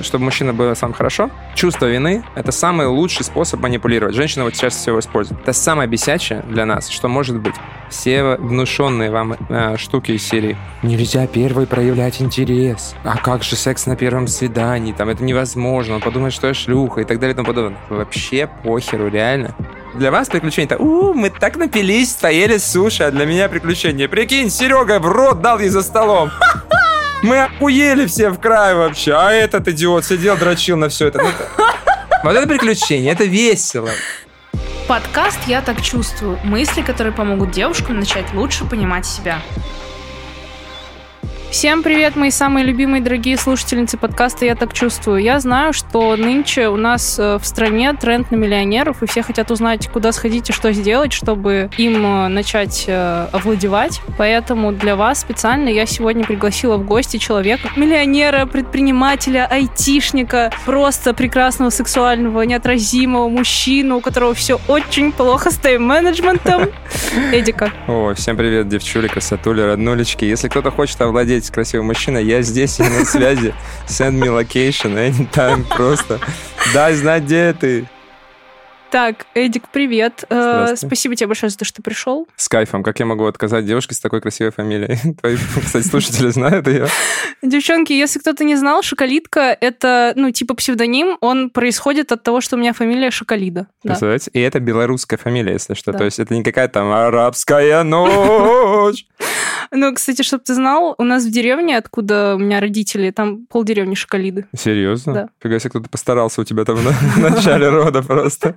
чтобы мужчина было сам хорошо. Чувство вины — это самый лучший способ манипулировать. Женщина вот сейчас всего использует. Это самое бесячее для нас, что может быть. Все внушенные вам э, штуки из серии. Нельзя первой проявлять интерес. А как же секс на первом свидании? Там это невозможно. Он подумает, что я шлюха и так далее и тому подобное. Вообще похеру, реально. Для вас приключение это, у, мы так напились, поели суши, а для меня приключение. Прикинь, Серега в рот дал ей за столом. Мы охуели все в край вообще. А этот идиот сидел, дрочил на все это. Ну. Вот это приключение, это весело. Подкаст «Я так чувствую». Мысли, которые помогут девушкам начать лучше понимать себя. Всем привет, мои самые любимые дорогие слушательницы подкаста «Я так чувствую». Я знаю, что нынче у нас э, в стране тренд на миллионеров, и все хотят узнать, куда сходить и что сделать, чтобы им э, начать э, овладевать. Поэтому для вас специально я сегодня пригласила в гости человека, миллионера, предпринимателя, айтишника, просто прекрасного, сексуального, неотразимого мужчину, у которого все очень плохо с тайм-менеджментом. Эдика. О, всем привет, девчули, красотули, роднулечки. Если кто-то хочет овладеть Здравствуйте, красивый мужчина, я здесь, я на связи. Send me location anytime, просто. Дай знать, где ты. Так, Эдик, привет. Э, спасибо тебе большое за то, что ты пришел. С кайфом. Как я могу отказать девушке с такой красивой фамилией? Твои, кстати, слушатели знают ее. Девчонки, если кто-то не знал, Шоколитка — это, ну, типа псевдоним. Он происходит от того, что у меня фамилия Шоколида. Представляете? Да. И это белорусская фамилия, если что. Да. То есть это не какая-то там арабская ночь. Ну, кстати, чтобы ты знал, у нас в деревне, откуда у меня родители, там полдеревни Шоколиды. Серьезно? Да. Фига себе, кто-то постарался у тебя там в начале рода просто.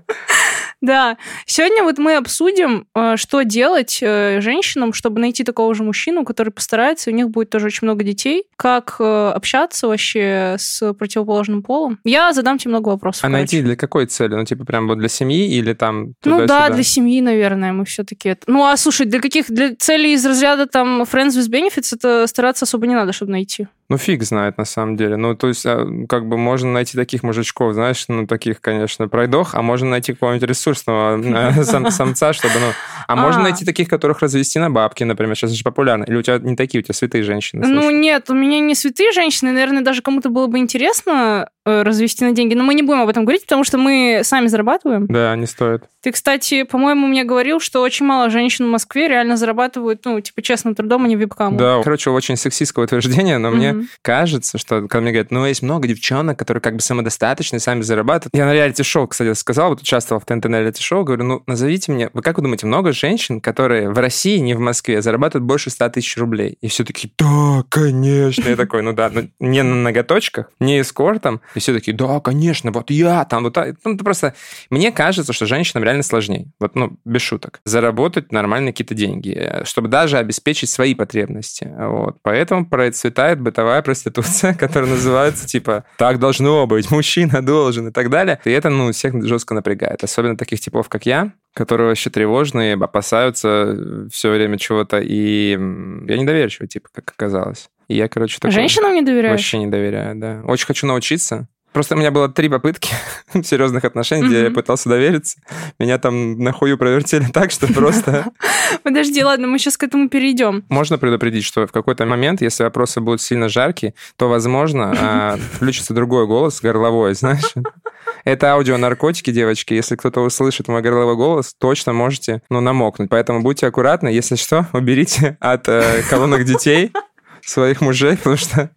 Да. Сегодня вот мы обсудим, э, что делать э, женщинам, чтобы найти такого же мужчину, который постарается, и у них будет тоже очень много детей. Как э, общаться вообще с противоположным полом. Я задам тебе много вопросов. А короче. найти для какой цели? Ну, типа прям вот для семьи или там Ну да, для семьи, наверное, мы все-таки это... Ну, а слушай, для каких... Для целей из разряда там friends with benefits это стараться особо не надо, чтобы найти. Ну, фиг знает, на самом деле. Ну, то есть, а, как бы можно найти таких мужичков, знаешь, ну, таких, конечно, пройдох, а можно найти какого-нибудь ресурсного э, сам, самца, чтобы, ну... А можно а. найти таких, которых развести на бабки, например, сейчас же популярно. Или у тебя не такие, у тебя святые женщины? Ну, нет, у меня не святые женщины. Наверное, даже кому-то было бы интересно Э, развести на деньги. Но мы не будем об этом говорить, потому что мы сами зарабатываем. Да, не стоит. Ты, кстати, по-моему, мне говорил, что очень мало женщин в Москве реально зарабатывают, ну, типа, честным трудом, а не вебкамом. Да, короче, очень сексистское утверждение, но mm-hmm. мне кажется, что, когда мне говорят, ну, есть много девчонок, которые как бы самодостаточны, сами зарабатывают. Я на реалити-шоу, кстати, сказал, вот участвовал в ТНТ на реалити-шоу, говорю, ну, назовите мне, вы как вы думаете, много женщин, которые в России, не в Москве, зарабатывают больше 100 тысяч рублей? И все таки да, конечно. Я такой, ну да, ну, не на ноготочках, не эскортом. И все таки да, конечно вот я там, вот ну, просто мне кажется, что женщинам реально сложнее, вот, ну, без шуток, заработать нормальные какие-то деньги, чтобы даже обеспечить свои потребности, вот. Поэтому процветает бытовая проституция, которая называется, типа, так должно быть, мужчина должен и так далее. И это, ну, всех жестко напрягает, особенно таких типов, как я, которые вообще тревожные, опасаются все время чего-то, и я недоверчивый, типа, как оказалось. И я, короче, такой... Женщинам не доверяешь? Вообще не доверяю, да. Очень хочу научиться, Просто у меня было три попытки серьезных отношений, mm-hmm. где я пытался довериться. Меня там на хую провертели так, что просто... Подожди, ладно, мы сейчас к этому перейдем. Можно предупредить, что в какой-то момент, если вопросы будут сильно жаркие, то, возможно, а, включится другой голос, горловой, знаешь? Это аудио наркотики, девочки. Если кто-то услышит мой горловой голос, точно можете, ну, намокнуть. Поэтому будьте аккуратны. Если что, уберите от э, колонок детей своих мужей, потому что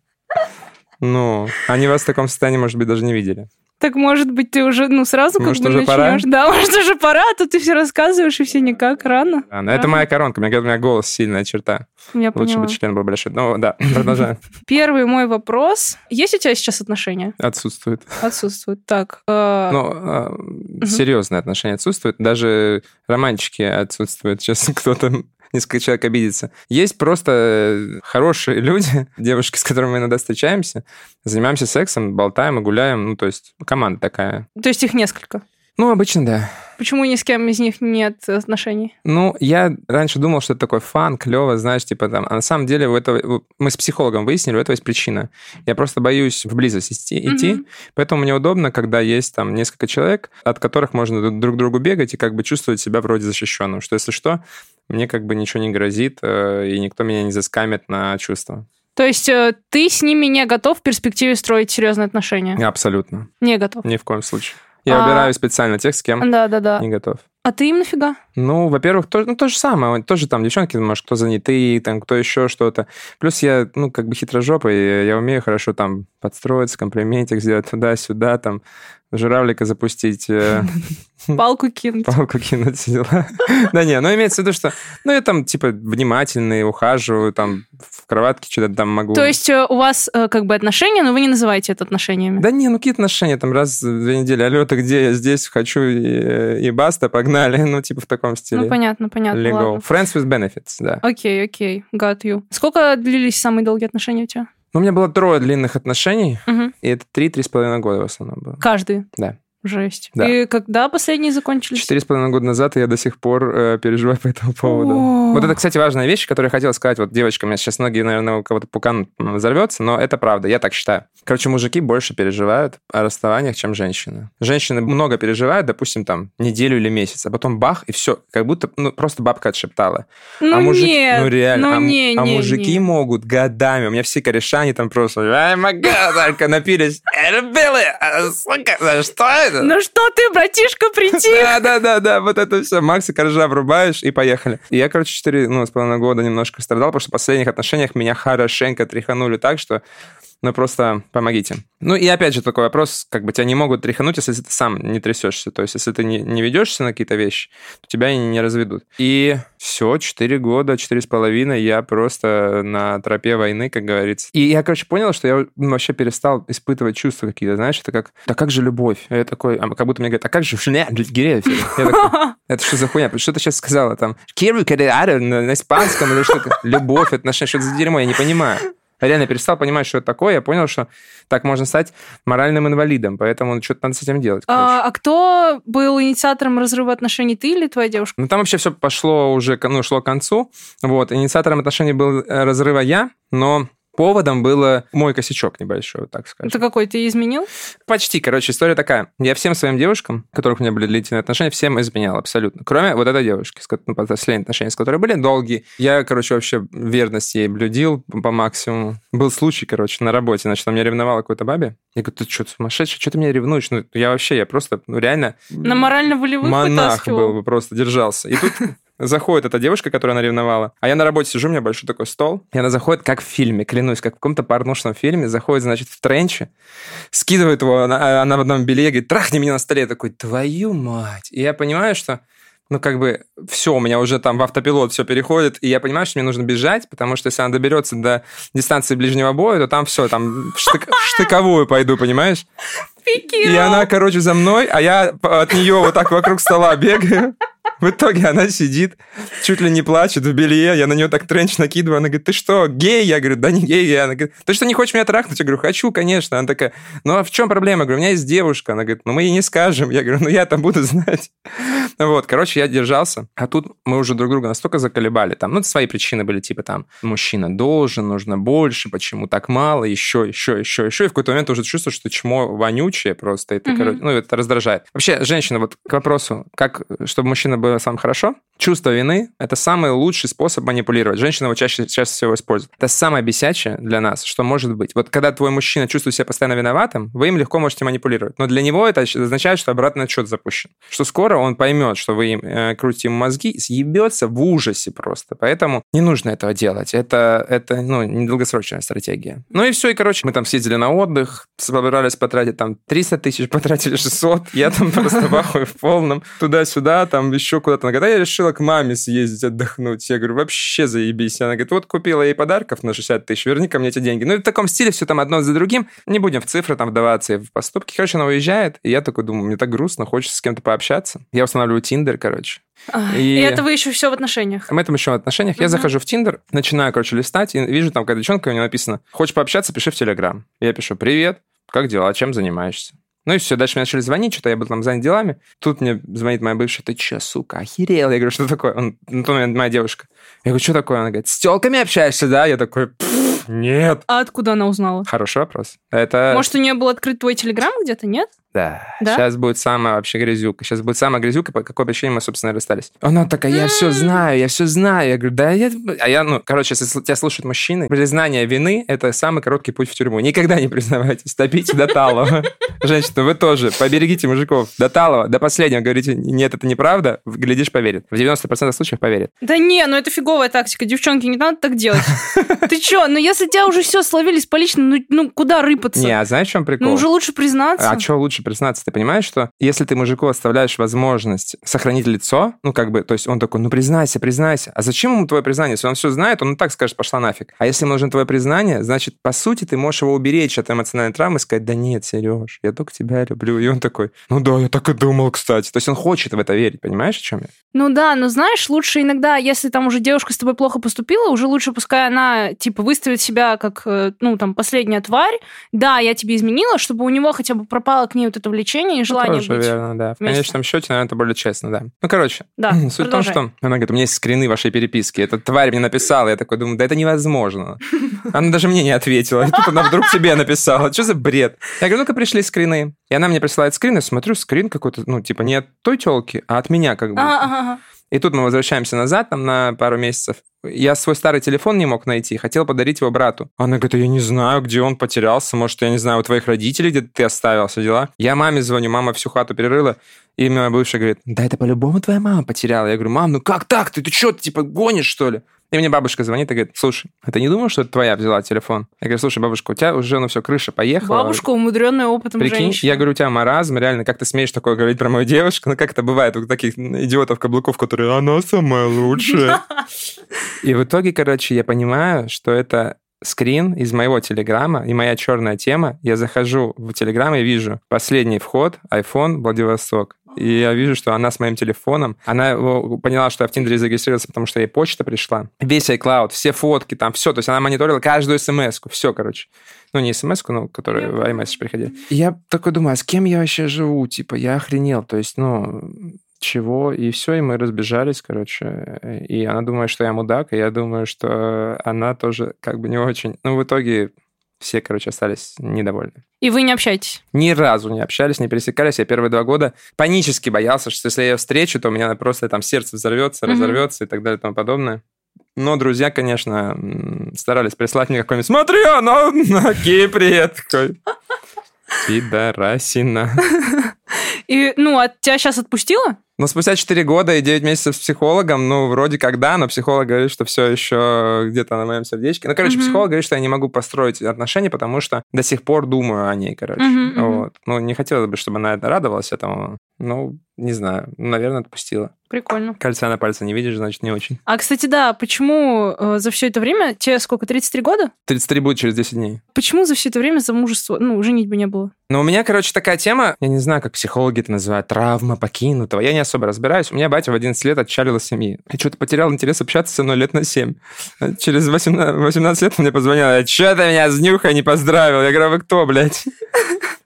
ну, они вас в таком состоянии, может быть, даже не видели. Так, может быть, ты уже, ну, сразу может, как бы уже начнешь. Пора? Да, может, уже пора, а то ты все рассказываешь, и все никак, рано. Да, но это моя коронка, мне говорят, у меня голос сильная черта. Я Лучше поняла. бы член был большой. Ну, да, продолжаем. Первый мой вопрос. Есть у тебя сейчас отношения? Отсутствует. Отсутствует. Так. Э... Ну, э, угу. серьезные отношения отсутствуют. Даже романтики отсутствуют. Сейчас кто-то несколько человек обидится. Есть просто э, хорошие люди, девушки, с которыми мы иногда встречаемся, занимаемся сексом, болтаем и гуляем. Ну, то есть команда такая. То есть их несколько? Ну, обычно да. Почему ни с кем из них нет отношений? Ну, я раньше думал, что это такой фан, клево, знаешь, типа там. А на самом деле у этого... Мы с психологом выяснили, у этого есть причина. Я просто боюсь в близость идти, mm-hmm. поэтому мне удобно, когда есть там несколько человек, от которых можно друг к другу бегать и как бы чувствовать себя вроде защищенным, что если что, мне как бы ничего не грозит, э, и никто меня не заскамит на чувства. То есть э, ты с ними не готов в перспективе строить серьезные отношения? Абсолютно. Не готов? Ни в коем случае. Я А- выбираю специально тех, с кем Да-да-да. не готов. А ты им нафига? Ну, во-первых, то, ну, то же самое. Тоже там девчонки, может, кто занятые, там, кто еще что-то. Плюс я, ну, как бы хитрожопый, я умею хорошо там подстроиться, комплиментик сделать туда-сюда, там, журавлика запустить, э, Палку кинуть. палку кинуть, все дела. Да не, ну, имеется в виду, что, ну, я там, типа, внимательный, ухаживаю, там, в кроватке что-то там могу. То есть э, у вас э, как бы отношения, но вы не называете это отношениями? Да не, ну какие отношения, там раз в две недели, алло, ты где, я здесь, хочу, и, и баста, погнали, ну, типа в таком стиле. Ну, понятно, понятно. Ладно. Friends with benefits, да. Окей, окей, got you. Сколько длились самые долгие отношения у тебя? Ну, у меня было трое длинных отношений, Мгм. и это три-три с половиной года в основном было. Каждый? Да. Жесть. Да. И когда последние закончились? Четыре с половиной года назад, и я до сих пор э, переживаю по этому поводу. О. Вот это, кстати, важная вещь, которую я хотел сказать. Вот девочкам, сейчас многие, наверное, у кого-то пукан взорвется, но это правда, я так считаю. Короче, мужики больше переживают о расставаниях, чем женщины. Женщины много переживают, допустим, там, неделю или месяц, а потом бах, и все, как будто, ну, просто бабка отшептала. Ну а мужики, нет, ну реально, ну а, не, а не, мужики не. могут годами. У меня все кореша, они там просто, ай, мага, только напились. «Эй, а, сука, да что это? Ну что ты, братишка, прийти? Да, да, да, да, вот это все. Макса коржа врубаешь и поехали. И я, короче, четыре, ну, с половиной года немножко страдал, потому что в последних отношениях меня хорошенько тряханули так, что ну, просто помогите. Ну, и опять же такой вопрос, как бы тебя не могут тряхануть, если ты сам не трясешься. То есть, если ты не, не ведешься на какие-то вещи, то тебя не разведут. И все, четыре года, четыре с половиной я просто на тропе войны, как говорится. И я, короче, понял, что я ну, вообще перестал испытывать чувства какие-то, знаешь, это как, да как же любовь? Я такой, а как будто мне говорят, а как же шля, гирея?» Я такой, это что за хуйня? Что ты сейчас сказала там? «Quiero quedar» на, испанском или что-то? Любовь, отношения, что это за дерьмо? Я не понимаю. Я реально перестал понимать, что это такое. Я понял, что так можно стать моральным инвалидом, поэтому что-то надо с этим делать. А, а кто был инициатором разрыва отношений, ты или твоя девушка? Ну, там вообще все пошло уже, ну, шло к концу. Вот, инициатором отношений был э, разрыва я, но поводом было мой косячок небольшой, вот так скажем. Это какой ты изменил? Почти, короче, история такая. Я всем своим девушкам, у которых у меня были длительные отношения, всем изменял абсолютно. Кроме вот этой девушки, с ну, последние отношения, с которой были долгие. Я, короче, вообще верность ей блюдил по по максимуму. Был случай, короче, на работе, значит, она меня ревновала какой-то бабе. Я говорю, ты что, сумасшедший? Что ты меня ревнуешь? Ну, я вообще, я просто, ну, реально... На морально-волевых Монах вытаскивал? был бы, просто держался. И тут заходит эта девушка, которая она ревновала, а я на работе сижу, у меня большой такой стол, и она заходит, как в фильме, клянусь, как в каком-то порнушном фильме, заходит, значит, в тренче, скидывает его, она, она в одном белье, говорит, трахни меня на столе. Я такой, твою мать. И я понимаю, что ну, как бы, все, у меня уже там в автопилот все переходит, и я понимаю, что мне нужно бежать, потому что если она доберется до дистанции ближнего боя, то там все, там в штык- в штыковую пойду, понимаешь? И она, короче, за мной, а я от нее вот так вокруг стола бегаю. В итоге она сидит, чуть ли не плачет в белье, я на нее так тренч накидываю, она говорит, ты что, гей? Я говорю, да не гей, я. Она говорит, ты что, не хочешь меня трахнуть? Я говорю, хочу, конечно. Она такая, ну а в чем проблема? Я говорю, у меня есть девушка. Она говорит, ну мы ей не скажем. Я говорю, ну я там буду знать. Вот, короче, я держался, а тут мы уже друг друга настолько заколебали, там, ну, свои причины были, типа, там, мужчина должен, нужно больше, почему так мало, еще, еще, еще, еще, и в какой-то момент уже чувствуешь, что чмо вонючее просто, ты, Мгм. короче, ну, это раздражает. Вообще, женщина, вот к вопросу, как, чтобы мужчина был сам хорошо, чувство вины – это самый лучший способ манипулировать. Женщина его чаще, чаще всего использует. Это самое бесячее для нас, что может быть. Вот когда твой мужчина чувствует себя постоянно виноватым, вы им легко можете манипулировать. Но для него это означает, что обратный отсчет запущен. Что скоро он поймет, что вы им э, крутите ему мозги, и съебется в ужасе просто. Поэтому не нужно этого делать. Это, это ну, недолгосрочная стратегия. Ну и все, и, короче, мы там съездили на отдых, собирались потратить там 300 тысяч, потратили 600. Я там просто в в полном. Туда-сюда, там еще куда-то. Она говорит, «А я решила к маме съездить отдохнуть. Я говорю, вообще заебись. Она говорит, вот купила ей подарков на 60 тысяч, верни ко мне эти деньги. Ну и в таком стиле все там одно за другим. Не будем в цифры там вдаваться и в поступки. Короче, она уезжает, и я такой думаю, мне так грустно, хочется с кем-то пообщаться. Я устанавливаю Тиндер, короче. И- И это вы еще все в отношениях. Мы там еще в отношениях. Я Мгм. захожу в Тиндер, начинаю, короче, листать, и вижу там какая-то девчонка, у нее написано, хочешь пообщаться, пиши в Телеграм. Я пишу, привет, как дела, чем занимаешься? Ну и все, дальше мне начали звонить, что-то я был там занят делами. Тут мне звонит моя бывшая, ты че, сука, охерел? Я говорю, что такое? Он, на тот момент моя девушка. Я говорю, что такое? Она говорит, с телками общаешься, да? Я такой, «Пф, Нет. А откуда она узнала? Хороший вопрос. Это... Может, у нее был открыт твой телеграм где-то, нет? Да. Да? Сейчас будет самая вообще грязюка. Сейчас будет самая грязюка, по какой причине мы, собственно, расстались. Она такая, я все знаю, я все знаю. Я говорю, да я... А я, ну, короче, если тебя слушают мужчины, признание вины – это самый короткий путь в тюрьму. Никогда не признавайтесь. Топите до талого. Женщина, вы тоже. Поберегите мужиков. До талого, до последнего. Говорите, нет, это неправда. Глядишь, поверит. В 90% случаев поверит. Да не, ну это фиговая тактика. Девчонки, не надо так делать. Ты чё, ну если тебя уже все словили с поличным, ну, ну куда рыпаться? Не, а знаешь, в чем прикол? Ну уже лучше признаться. А что лучше признаться? Ты понимаешь, что если ты мужику оставляешь возможность сохранить лицо, ну как бы, то есть он такой, ну признайся, признайся. А зачем ему твое признание? Если он все знает, он и так скажет, пошла нафиг. А если ему нужно твое признание, значит, по сути, ты можешь его уберечь от эмоциональной травмы и сказать, да нет, Сереж, я только тебя люблю. И он такой, ну да, я так и думал, кстати. То есть он хочет в это верить, понимаешь, о чем я? Ну да, но знаешь, лучше иногда, если там уже девушка с тобой плохо поступила, уже лучше пускай она, типа, выставит себя как, э, ну, там, последняя тварь. Да, я тебе изменила, чтобы у него хотя бы пропало к ней вот это влечение и желание Тоже быть. верно, да. В вместе. конечном счете, наверное, это более честно, да. Ну, короче, Да, суть в том, продолжай. что она говорит, у меня есть скрины вашей переписки. Эта тварь мне написала. Я такой думаю, да это невозможно. Она даже мне не ответила. И тут она вдруг тебе написала. Что за бред? Я говорю, ну-ка пришли скрины. И она мне присылает скрины, смотрю, скрин какой-то, ну, типа, не от той телки, а от меня как бы. Ага, ага, ага. И тут мы возвращаемся назад, там, на пару месяцев. Я свой старый телефон не мог найти, хотел подарить его брату. Она говорит, «А я не знаю, где он потерялся, может, я не знаю, у твоих родителей где-то ты оставил, все дела. Я маме звоню, мама всю хату перерыла, и моя бывшая говорит, да это по-любому твоя мама потеряла. Я говорю, мам, ну как так? Ты, ты что, ты типа гонишь, что ли? И мне бабушка звонит и говорит, слушай, а ты не думал, что это твоя взяла телефон? Я говорю, слушай, бабушка, у тебя уже, ну все, крыша поехала. Бабушка, умудренная опытом Прикинь, женщина. я говорю, у тебя маразм, реально, как ты смеешь такое говорить про мою девушку? Ну, как это бывает у таких идиотов-каблуков, которые, она самая лучшая. И в итоге, короче, я понимаю, что это скрин из моего телеграма и моя черная тема. Я захожу в телеграм и вижу последний вход, iPhone, Владивосток. И я вижу, что она с моим телефоном. Она поняла, что я в Тиндере зарегистрировался, потому что ей почта пришла. Весь iCloud, все фотки, там все. То есть она мониторила каждую смс -ку. Все, короче. Ну, не смс но которые в iMessage приходили. И я такой думаю, а с кем я вообще живу? Типа, я охренел. То есть, ну, чего, и все, и мы разбежались, короче. И она думает, что я мудак, и я думаю, что она тоже как бы не очень... Ну, в итоге все, короче, остались недовольны. И вы не общаетесь? Ни разу не общались, не пересекались. Я первые два года панически боялся, что если я ее встречу, то у меня просто там сердце взорвется, Мгм. разорвется и так далее и тому подобное. Но друзья, конечно, старались прислать мне какой-нибудь «Смотри, она на Кипре!» Такой... Пидорасина. И, ну, а тебя сейчас отпустила? Но спустя 4 года и 9 месяцев с психологом, ну, вроде как да, но психолог говорит, что все еще где-то на моем сердечке. Ну, короче, Мгм. психолог говорит, что я не могу построить отношения, потому что до сих пор думаю о ней, короче. Мгм, мгм. Вот. Ну, не хотелось бы, чтобы она радовалась этому. Ну, не знаю. Наверное, отпустила. Прикольно. Кольца на пальце не видишь, значит, не очень. А, кстати, да, почему э, за все это время, тебе сколько, 33 года? 33 будет через 10 дней. Почему за все это время замужества, ну, женитьбы не было? Но у меня, короче, такая тема, я не знаю, как психологи это называют, травма покинутого. Я не особо разбираюсь. У меня батя в 11 лет отчалил из семьи. Я что-то потерял интерес общаться со мной лет на 7. Через 18, 18 лет он мне позвонил, что ты меня с нюхой не поздравил? Я говорю, «А вы кто, блядь?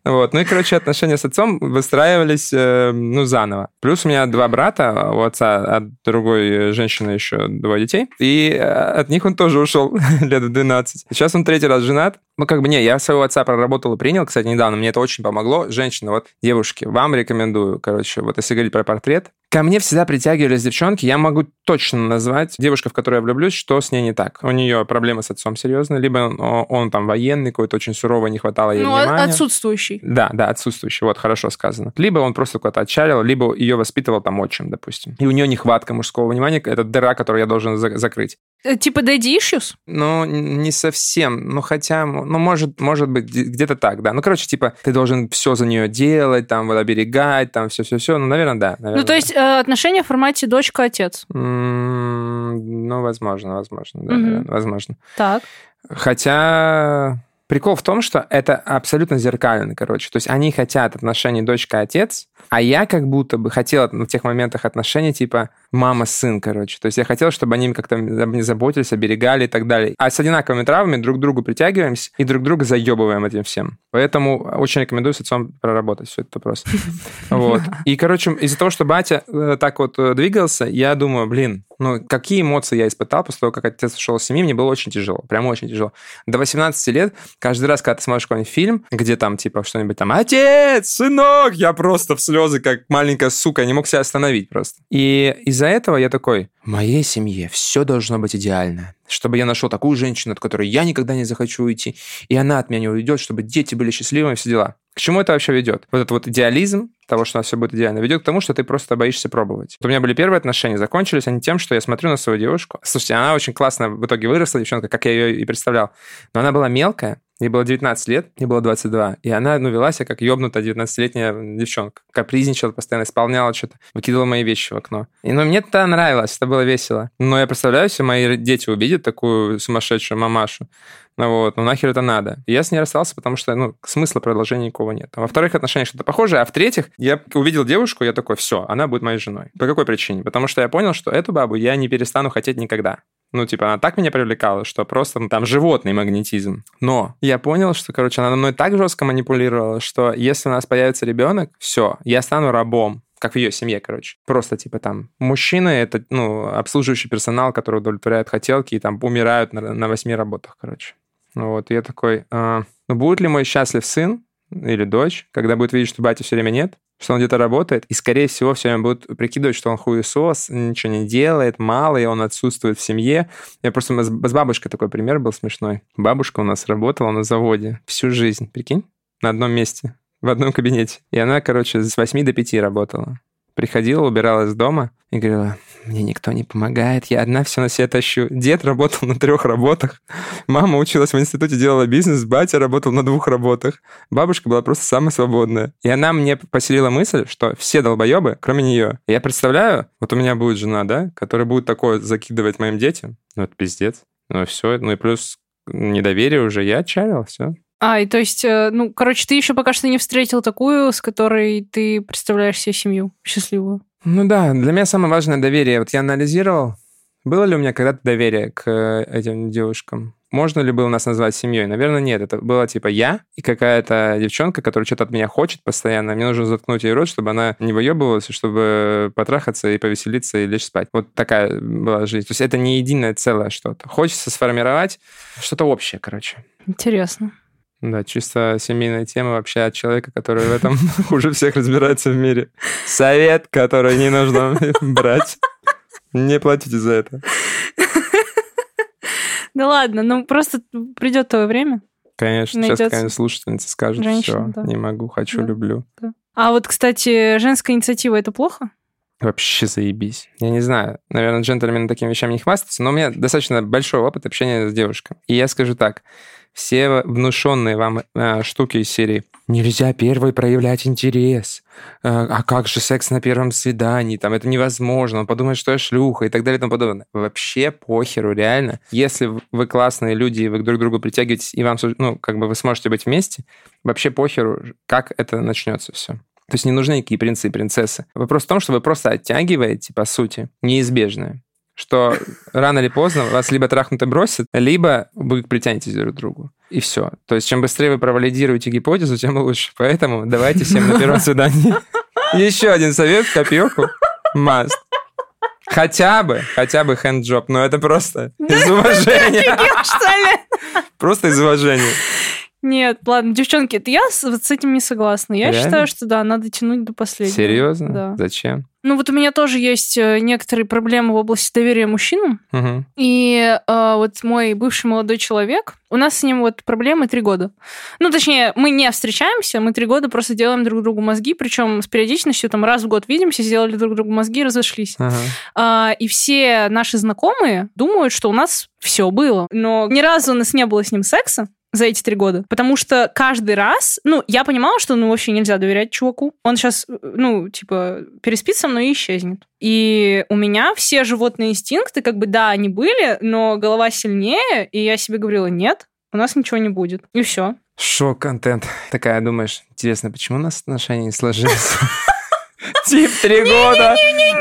Вот. Ну и, короче, отношения с отцом выстраивались, э, ну, заново. Плюс у меня два брата, у отца от другой женщины еще двое детей. И э, от них он тоже ушел лет в 12. Сейчас он третий раз женат. Ну, как бы, не, я своего отца проработал и принял, кстати, недавно. Мне это очень помогло. Женщины, вот, девушки, вам рекомендую, короче, вот если говорить про портрет, Ко мне всегда притягивались девчонки. Я могу точно назвать девушка, в которую я влюблюсь, что с ней не так. У нее проблемы с отцом серьезные, либо он, он там военный, какой-то очень суровый, не хватало ей ну, а- внимания. отсутствующий. Да, да, отсутствующий, вот, хорошо сказано. Либо он просто куда-то отчалил, либо ее воспитывал там отчим, допустим. И у нее нехватка мужского внимания, это дыра, которую я должен за- закрыть. Э, Типа daddy issues? Ну, не совсем, ну, хотя, ну, может, может быть, где- где-то так, да. Ну, короче, типа, ты должен все за нее делать, там, вот, оберегать, там, все-все-все. Ну, наверное, да. наверное, Ну, то есть э, отношения в формате дочка-отец. да. М, Ну, возможно, возможно, да, Мгм. наверное, возможно. Так. Хотя прикол в том, что это абсолютно зеркально, короче. То есть они хотят отношений дочка-отец, а я как будто бы хотел в тех моментах отношений типа мама-сын, короче. То есть я хотел, чтобы они как-то не заботились, оберегали и так далее. А с одинаковыми травмами друг к другу притягиваемся и друг друга заебываем этим всем. Поэтому очень рекомендую с отцом проработать все это просто. Вот. И, короче, из-за того, что батя э, так вот э, двигался, я думаю, блин, ну, какие эмоции я испытал после того, как отец ушел из семьи, мне было очень тяжело, прям очень тяжело. До 18 лет, каждый раз, когда ты смотришь какой-нибудь фильм, где там, типа, что-нибудь там, отец, сынок, я просто в слезы, как маленькая сука, не мог себя остановить просто. И из-за этого я такой, в моей семье все должно быть идеально. Чтобы я нашел такую женщину, от которой я никогда не захочу уйти, и она от меня не уйдет, чтобы дети были счастливыми, все дела. К чему это вообще ведет? Вот этот вот идеализм того, что у нас все будет идеально, ведет к тому, что ты просто боишься пробовать. Вот у меня были первые отношения, закончились они тем, что я смотрю на свою девушку. Слушайте, она очень классно в итоге выросла, девчонка, как я ее и представлял. Но она была мелкая, Ей было 19 лет, мне было 22. И она, ну, вела себя как ёбнутая 19-летняя девчонка. Капризничала, постоянно исполняла что-то, выкидывала мои вещи в окно. И, ну, мне это нравилось, это было весело. Но я представляю, если мои дети увидят такую сумасшедшую мамашу, вот, ну нахер это надо. Я с ней расстался, потому что, ну, смысла продолжения никакого нет. А во вторых отношениях что-то похожее, а в третьих я увидел девушку, я такой, все, она будет моей женой. По какой причине? Потому что я понял, что эту бабу я не перестану хотеть никогда. Ну, типа, она так меня привлекала, что просто ну, там животный магнетизм. Но я понял, что, короче, она мной так жестко манипулировала, что если у нас появится ребенок, все, я стану рабом как в ее семье, короче. Просто, типа, там, мужчины — это, ну, обслуживающий персонал, который удовлетворяет хотелки и там умирают на, на восьми работах, короче. Вот, и я такой, а, ну, будет ли мой счастлив сын или дочь, когда будет видеть, что батя все время нет, что он где-то работает, и, скорее всего, все время будут прикидывать, что он хуесос, ничего не делает, мало, и он отсутствует в семье. Я просто... С бабушкой такой пример был смешной. Бабушка у нас работала на заводе всю жизнь, прикинь, на одном месте, в одном кабинете. И она, короче, с 8 до 5 работала. Приходила, убирала из дома и говорила, мне никто не помогает, я одна все на себе тащу. Дед работал на трех работах, мама училась в институте, делала бизнес, батя работал на двух работах, бабушка была просто самая свободная. И она мне поселила мысль, что все долбоебы, кроме нее. И я представляю, вот у меня будет жена, да, которая будет такое закидывать моим детям. Ну, это пиздец. Ну, все. Ну, и плюс недоверие уже я отчалил, все. А, и то есть, э, ну, короче, ты еще пока что не встретил такую, с которой ты представляешь себе семью счастливую. Ну да, для меня самое важное доверие. Вот я анализировал, было ли у меня когда-то доверие к э, этим девушкам? Можно ли было нас назвать семьей? Наверное, нет. Это было типа я и какая-то девчонка, которая что-то от меня хочет постоянно. Мне нужно заткнуть ей рот, чтобы она не выебывалась, чтобы потрахаться и повеселиться и лечь спать. Вот такая была жизнь. То есть это не единое целое что-то. Хочется сформировать что-то общее, короче. Интересно. Да, чисто семейная тема вообще от человека, который в этом хуже всех разбирается в мире. Совет, который не нужно брать. Не платите за это. Да ладно, ну просто придет то время. Конечно, Найдется. сейчас какая-нибудь слушательница скажет, Женщина, все, да. не могу, хочу, да. люблю. Да. А вот, кстати, женская инициатива это плохо? Вообще заебись. Я не знаю, наверное, джентльмены такими вещами не хвастаются, но у меня достаточно большой опыт общения с девушкой. И я скажу так, все внушенные вам э, штуки из серии «Нельзя первой проявлять интерес», э, «А как же секс на первом свидании?» Там «Это невозможно», «Он подумает, что я шлюха» и так далее и тому подобное. Вообще похеру, реально. Если вы классные люди, и вы друг к другу притягиваетесь, и вам, ну, как бы вы сможете быть вместе, вообще похеру, как это начнется все. То есть не нужны никакие принцы и принцессы. Вопрос в том, что вы просто оттягиваете, по сути, неизбежное что рано или поздно вас либо трахнут и бросят, либо вы притянетесь друг к другу. И все. То есть, чем быстрее вы провалидируете гипотезу, тем лучше. Поэтому давайте всем на первом свидании. Еще один совет в копилку. Must. Хотя бы, хотя бы хэнджоп, но это просто из уважения. Просто из уважения. Нет, ладно, девчонки, это я с, вот с этим не согласна. Я Реально? считаю, что да, надо тянуть до последнего. Серьезно? Да. Зачем? Ну вот у меня тоже есть э, некоторые проблемы в области доверия мужчинам. Угу. И э, вот мой бывший молодой человек, у нас с ним вот проблемы три года. Ну точнее, мы не встречаемся, мы три года просто делаем друг другу мозги, причем с периодичностью там раз в год видимся, сделали друг другу мозги и разошлись. Ага. А, и все наши знакомые думают, что у нас все было. Но ни разу у нас не было с ним секса за эти три года. Потому что каждый раз, ну, я понимала, что ну вообще нельзя доверять чуваку. Он сейчас, ну, типа, переспит со мной и исчезнет. И у меня все животные инстинкты, как бы, да, они были, но голова сильнее, и я себе говорила, нет, у нас ничего не будет. И все. Шок-контент. Такая, думаешь, интересно, почему у нас отношения не сложились? Тип три года,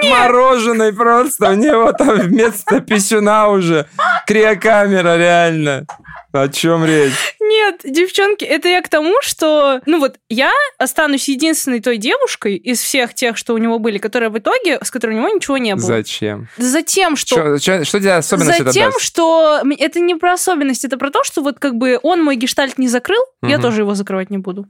мороженое просто, у него там вместо писюна уже криокамера, реально. О чем речь? Нет, девчонки, это я к тому, что, ну вот, я останусь единственной той девушкой из всех тех, что у него были, которая в итоге, с которой у него ничего не было. Зачем? Затем, что... Что, что, что тебе особенность Затем, это даст? что это не про особенность, это про то, что вот как бы он мой гештальт не закрыл, я Мгм. тоже его закрывать не буду.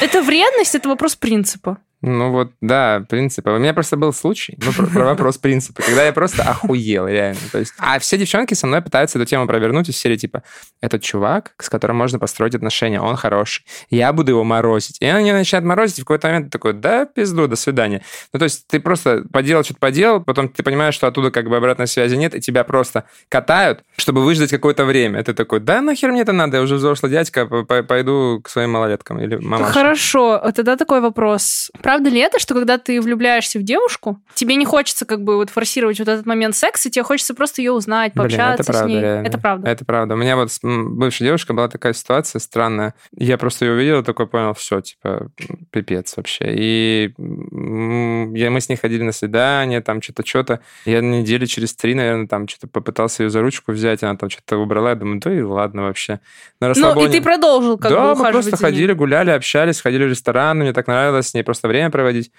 Это вредность, это вопрос принципа. Ну вот, да, принципы. У меня просто был случай, ну, про, про вопрос принципа, когда я просто охуел, реально. То есть, а все девчонки со мной пытаются эту тему провернуть из серии типа, этот чувак, с которым можно построить отношения, он хороший, я буду его морозить. И они начинают морозить, и в какой-то момент такой, да, пизду, до свидания. Ну, то есть ты просто поделал, что-то поделал, потом ты понимаешь, что оттуда как бы обратной связи нет, и тебя просто катают, чтобы выждать какое-то время. Ты такой, да нахер мне это надо, я уже взрослый дядька, пойду к своим малолеткам или мамашам. Хорошо, тогда такой вопрос. Правда ли это, что когда ты влюбляешься в девушку, тебе не хочется как бы вот форсировать вот этот момент секса, тебе хочется просто ее узнать, Блин, пообщаться это правда, с ней? реально. Это правда. Это правда. У меня вот бывшей девушкой была такая ситуация странная. Я просто ее увидел, такой понял, все, типа, пипец вообще. И я, мы с ней ходили на свидание, там что-то, что-то. Я недели через три, наверное, там что-то попытался ее за ручку взять, она там что-то убрала. Я думаю, да и ладно вообще. На Ну, и расслабоне- ты продолжил как да, бы мы ухаживать просто ходили, гуляли, общались, ходили в ресторан, мне так нравилось с ней просто время проводить.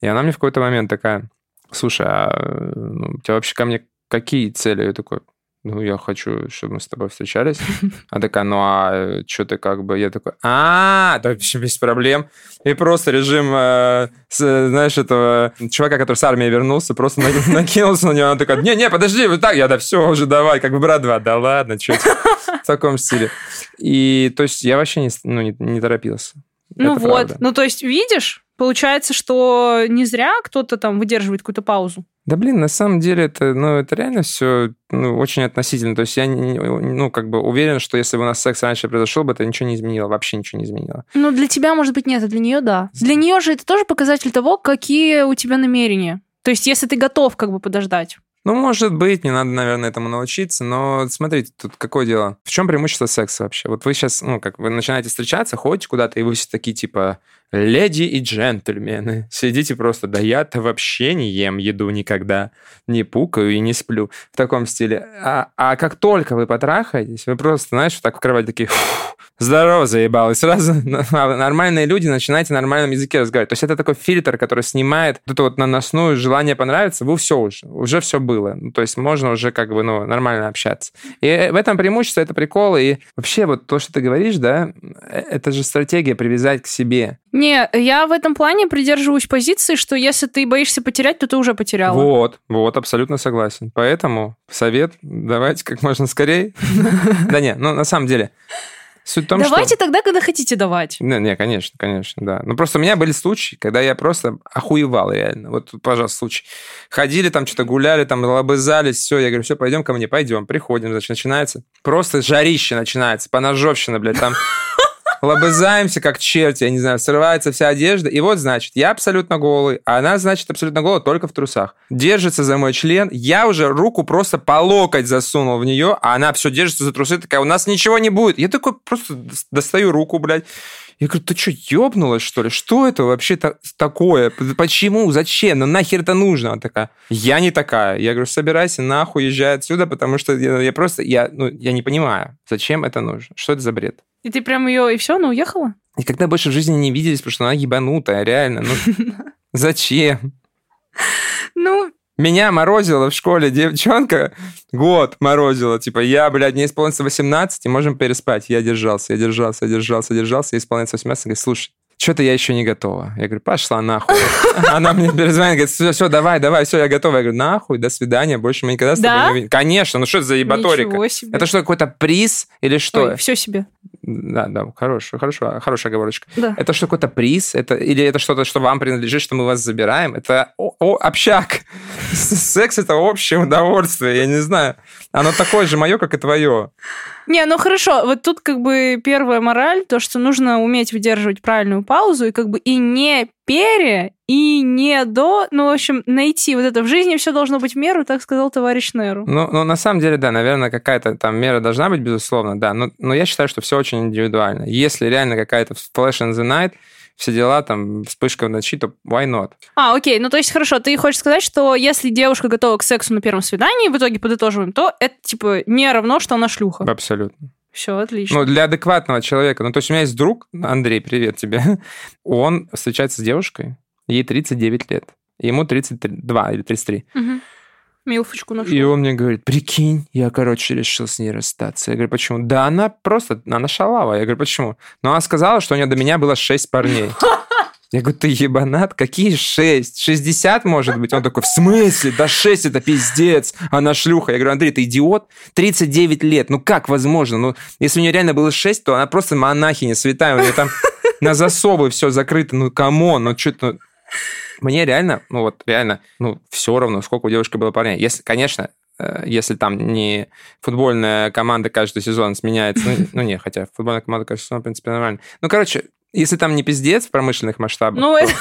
И она мне в какой-то момент такая, слушай, а ну, у тебя вообще ко мне какие цели? Я такой, ну, я хочу, чтобы мы с тобой встречались. Она такая, ну, а что ты как бы... Я такой, а, да вообще без проблем. И просто режим, э, с, знаешь, этого чувака, который с армии вернулся, просто на- накинулся на него. Она такая, не-не, подожди, вот так. Я, да все, уже давай, как бы брат два. Да ладно, что В таком стиле. И, то есть, я вообще не, ну, не, не торопился. Ну Это вот, правда. ну то есть видишь, получается, что не зря кто-то там выдерживает какую-то паузу. Да блин, на самом деле это, ну, это реально все ну, очень относительно. То есть я, не- ну, как бы уверен, что если бы у нас секс раньше произошел бы, это ничего не изменило, вообще ничего не изменило. Ну для тебя, может быть, нет, а для нее да. Для нее же это тоже показатель того, какие у тебя намерения. То есть если ты готов как бы подождать. Ну, может быть, не надо, наверное, этому научиться, но смотрите, тут какое дело? В чем преимущество секса вообще? Вот вы сейчас, ну, как вы начинаете встречаться, ходите куда-то, и вы все такие, типа, леди и джентльмены. Сидите просто, да я-то вообще не ем еду никогда, не пукаю и не сплю в таком стиле. А, а как только вы потрахаетесь, вы просто, знаешь, вот так в кровати такие, «Фу, здорово, заебал. И сразу нормальные люди начинаете на нормальном языке разговаривать. То есть это такой фильтр, который снимает вот это вот наносную желание понравиться, вы все уже, уже все было. Ну, то есть можно уже как бы, ну, нормально общаться. И в этом преимущество, это прикол. И вообще вот то, что ты говоришь, да, э, это же стратегия привязать к себе. Не, я в этом плане придерживаюсь позиции, что если ты боишься потерять, то ты уже потеряла. Вот, вот, абсолютно согласен. Поэтому совет давайте как можно скорее. Да не, ну на самом деле, суть в том, что... Давайте тогда, когда хотите давать. Не, не, конечно, конечно, да. Ну, просто у меня были случаи, когда я просто охуевал реально. Вот, пожалуйста, случай. Ходили там, что-то гуляли, там, лобызались, все. Я говорю, все, пойдем ко мне, пойдем. Приходим, значит, начинается. Просто жарище начинается, поножовщина, блядь, там... Лобызаемся, как черти, я не знаю, срывается вся одежда. И вот, значит, я абсолютно голый, а она, значит, абсолютно голая только в трусах. Держится за мой член. Я уже руку просто по локоть засунул в нее, а она все держится за трусы, такая, у нас ничего не будет. Я такой просто достаю руку, блядь. Я говорю, ты что, ёбнулась, что ли? Что это вообще та- такое? Почему? Зачем? Ну нахер это нужно? Она такая, я не такая. Я говорю, собирайся, нахуй, езжай отсюда, потому что я, я просто, я, ну, я не понимаю, зачем это нужно. Что это за бред? И ты прям ее, и все, она уехала? Никогда больше в жизни не виделись, потому что она ебанутая, реально. Ну, зачем? Ну, Меня морозила в школе девчонка, год морозила. Типа, я, блядь, не исполнится 18, и можем переспать. Я держался, я держался, я держался, я держался, и исполняется 18. Говорит, слушай, что-то я еще не готова. Я говорю, пошла нахуй. Она мне перезвонит, говорит, все, все, давай, давай, все, я готова. Я говорю, нахуй, до свидания, больше мы никогда с тобой Да? не увидимся. Конечно, ну что это за ебаторика? Это что, какой-то приз или что? все себе. Да, да, хорошая, хорошая, хорошая оговорочка. Да. Это что, какой-то приз? Это, или это что-то, что вам принадлежит, что мы вас забираем? Это о- о- общак. Секс – это общее удовольствие, я не знаю. Оно такое же мое, как и твое. Не, ну хорошо, вот тут как бы первая мораль, то, что нужно уметь выдерживать правильную паузу и как бы и не пере, и не до, ну, в общем, найти вот это в жизни все должно быть в меру, так сказал товарищ Неру. Ну, ну, на самом деле, да, наверное, какая-то там мера должна быть, безусловно, да. Но, но я считаю, что все очень индивидуально. Если реально какая-то flash in the night, все дела, там, вспышка в ночи, то why not? А, окей, ну то есть хорошо, ты хочешь сказать, что если девушка готова к сексу на первом свидании, в итоге подытоживаем, то это, типа, не равно, что она шлюха. Абсолютно. Все, отлично. Ну, для адекватного человека. Ну, то есть у меня есть друг, Андрей, привет тебе. Он встречается с девушкой, ей 39 лет. Ему 32 или 33. Угу. Милфочку нашел. И он мне говорит, прикинь, я, короче, решил с ней расстаться. Я говорю, почему? Да она просто, она шалава. Я говорю, почему? Но она сказала, что у нее до меня было 6 парней. Я говорю, ты ебанат? Какие 6? 60, может быть? Он такой, в смысле? Да 6 это пиздец. Она шлюха. Я говорю, Андрей, ты идиот? 39 лет. Ну как возможно? Ну, если у нее реально было 6, то она просто монахиня святая. У нее там на засовы все закрыто. Ну, come on, ну что-то... Мне реально, ну вот реально, ну все равно, сколько у девушки было парней. Если, конечно, э, если там не футбольная команда каждый сезон сменяется, ну, ну не, хотя футбольная команда каждый сезон, в принципе, нормально. Ну, короче, если там не пиздец в промышленных масштабах, Ну, то- это...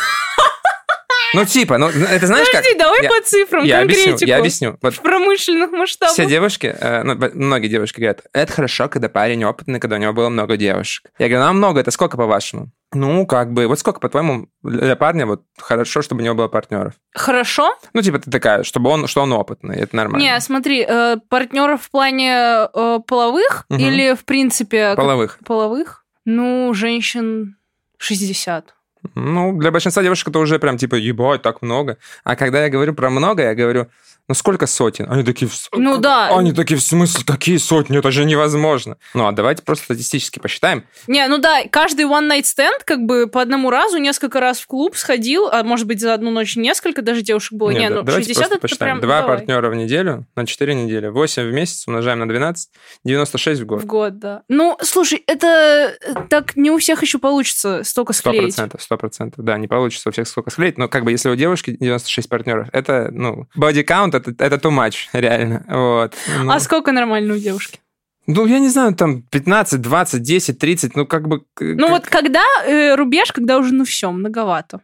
ну типа, ну это знаешь как? Подожди, давай Я- по цифрам, Я объясню, конкретику. я объясню. Вот В промышленных масштабах. все девушки, э, ну, многие девушки говорят, это хорошо, когда парень опытный, когда у него было много девушек. Я говорю, нам много, это сколько по-вашему? Ну, как бы, вот сколько, по-твоему, для парня вот хорошо, чтобы у него было партнеров? Хорошо? Ну, типа, ты такая, чтобы он, что он опытный, это нормально. Не, смотри, э, партнеров в плане э, половых Мгм. или, в принципе... как- Половых. Половых? Ну, женщин 60. Ну, для большинства девушек это уже прям типа, ебать, так много. А когда я говорю про много, я говорю, ну сколько сотен? Они такие, «В с- Ну да. Они такие, в смысле, какие сотни? Это же невозможно. Ну, а давайте просто статистически посчитаем. Не, ну да, каждый one night stand как бы по одному разу несколько раз в клуб сходил, а может быть за одну ночь несколько даже девушек было. Не, Нет, ну давайте 60 просто это посчитаем. прям... Два давай. партнера в неделю на 4 недели. 8 в месяц умножаем на 12. 96 в В год. год, да. Ну, слушай, это так не у всех еще получится столько Сто склеить. процентов, сто процентов. Да, не получится у всех сколько склеить, но как бы если у девушки 96 партнеров, это, ну, body count, это, это too much, реально. Вот. Ну, А сколько нормально у девушки? Ну, я не знаю, там 15, 20, 10, 30, ну, как бы... Ну к- вот когда э, рубеж, когда уже ну все, многовато.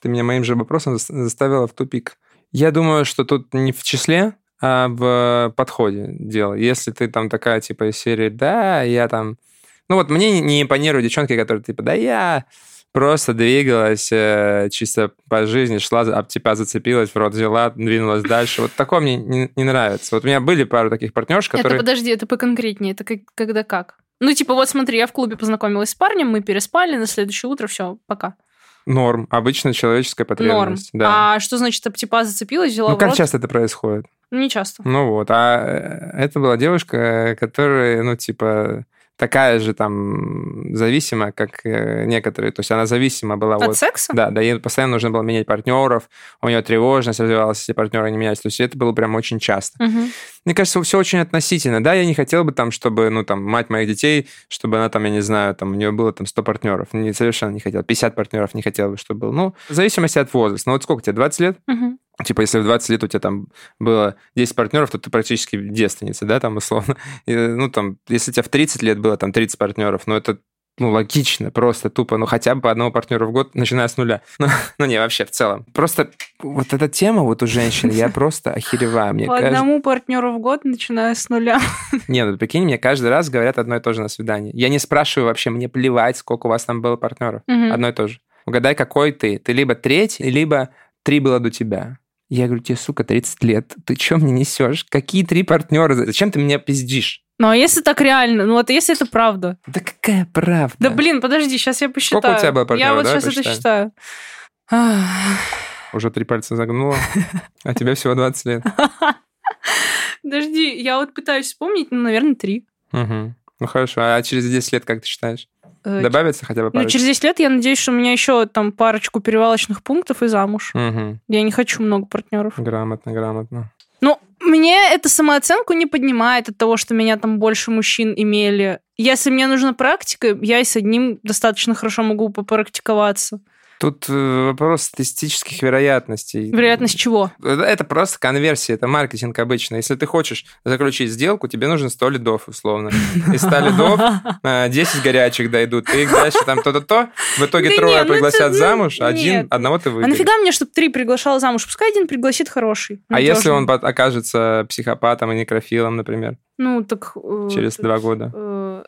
Ты меня моим же вопросом зас- заставила в тупик. Я думаю, что тут не в числе, а в подходе дело. Если ты там такая, типа, из серии, да, я там... Ну вот мне не импонируют девчонки, которые, типа, да я просто двигалась э, чисто по жизни, шла, об тебя зацепилась, в рот взяла, двинулась дальше. Вот такое мне не, не нравится. Вот у меня были пару таких партнерш, которые... Это подожди, это поконкретнее, это как, когда как? Ну, типа, вот смотри, я в клубе познакомилась с парнем, мы переспали, на следующее утро все, пока. Норм. Обычно человеческая Норм. потребность. Да. А что значит, типа, зацепилась, взяла ну, как часто это происходит? Ну, не часто. Ну вот, а э, это была девушка, которая, ну, типа, такая же там зависимая, как э, некоторые. То есть она зависима была От вот... секса? Да, да, ей постоянно нужно было менять партнеров, у нее тревожность развивалась, если партнеры не менялись. То есть это было прям очень часто. Мгм. Мне кажется, все очень относительно. Да, я не хотел бы там, чтобы, ну, там, мать моих детей, чтобы она там, я не знаю, там, у нее было там 100 партнеров. Не, совершенно не хотел. 50 партнеров не хотел бы, чтобы было. Ну, в зависимости от возраста. Ну, вот сколько тебе, 20 лет? Мгм. Типа, если в 20 лет у тебя там было 10 партнеров, то ты практически девственница, да, там, условно. И, ну, там, если у тебя в 30 лет было там 30 партнеров, ну, это ну, логично, просто тупо, ну, хотя бы по одному партнеру в год, начиная с нуля. Ну, ну, не, вообще, в целом. Просто вот эта тема вот у женщин, я просто охереваю. Мне По кажется... одному партнеру в год, начиная с нуля. Не, ну, прикинь, мне каждый раз говорят одно и то же на свидании. Я не спрашиваю вообще, мне плевать, сколько у вас там было партнеров. Мгм. Одно и то же. Угадай, какой ты. Ты либо третий, либо три было до тебя. Я говорю, тебе, сука, 30 лет. Ты что мне несешь? Какие три партнера? Зачем ты меня пиздишь? Ну, а если так реально? Ну, вот если это правда? Да какая правда? Да, блин, подожди, сейчас я посчитаю. Сколько у тебя было партнеров? Я вот Давай сейчас это посчитаем. считаю. Ах. Уже три пальца загнула, а тебе всего 20 лет. Подожди, я вот пытаюсь вспомнить, ну, наверное, три. Мгм. Ну хорошо, а через 10 лет как ты считаешь? Э, Добавится хотя бы Ну, пару? через 10 лет я надеюсь, что у меня еще там парочку перевалочных пунктов и замуж. Мгм. Я не хочу много партнеров. Грамотно, грамотно. Ну, мне это самооценку не поднимает от того, что меня там больше мужчин имели. Если мне нужна практика, я и с одним достаточно хорошо могу попрактиковаться. Тут э, вопрос статистических вероятностей. Вероятность чего? Это это просто конверсия, это маркетинг обычно. Если ты хочешь заключить сделку, тебе нужно 100 лидов, условно. Из 100 лидов э, 10 горячих дойдут. Ты дальше там то-то-то. В итоге Да трое не, ну пригласят это- замуж, ну, один, нет. одного ты А выгонишь. нафига мне, чтобы три приглашал замуж? Пускай один пригласит хороший. А если он окажется психопатом и некрофилом, например, Ну, так... э, через два года?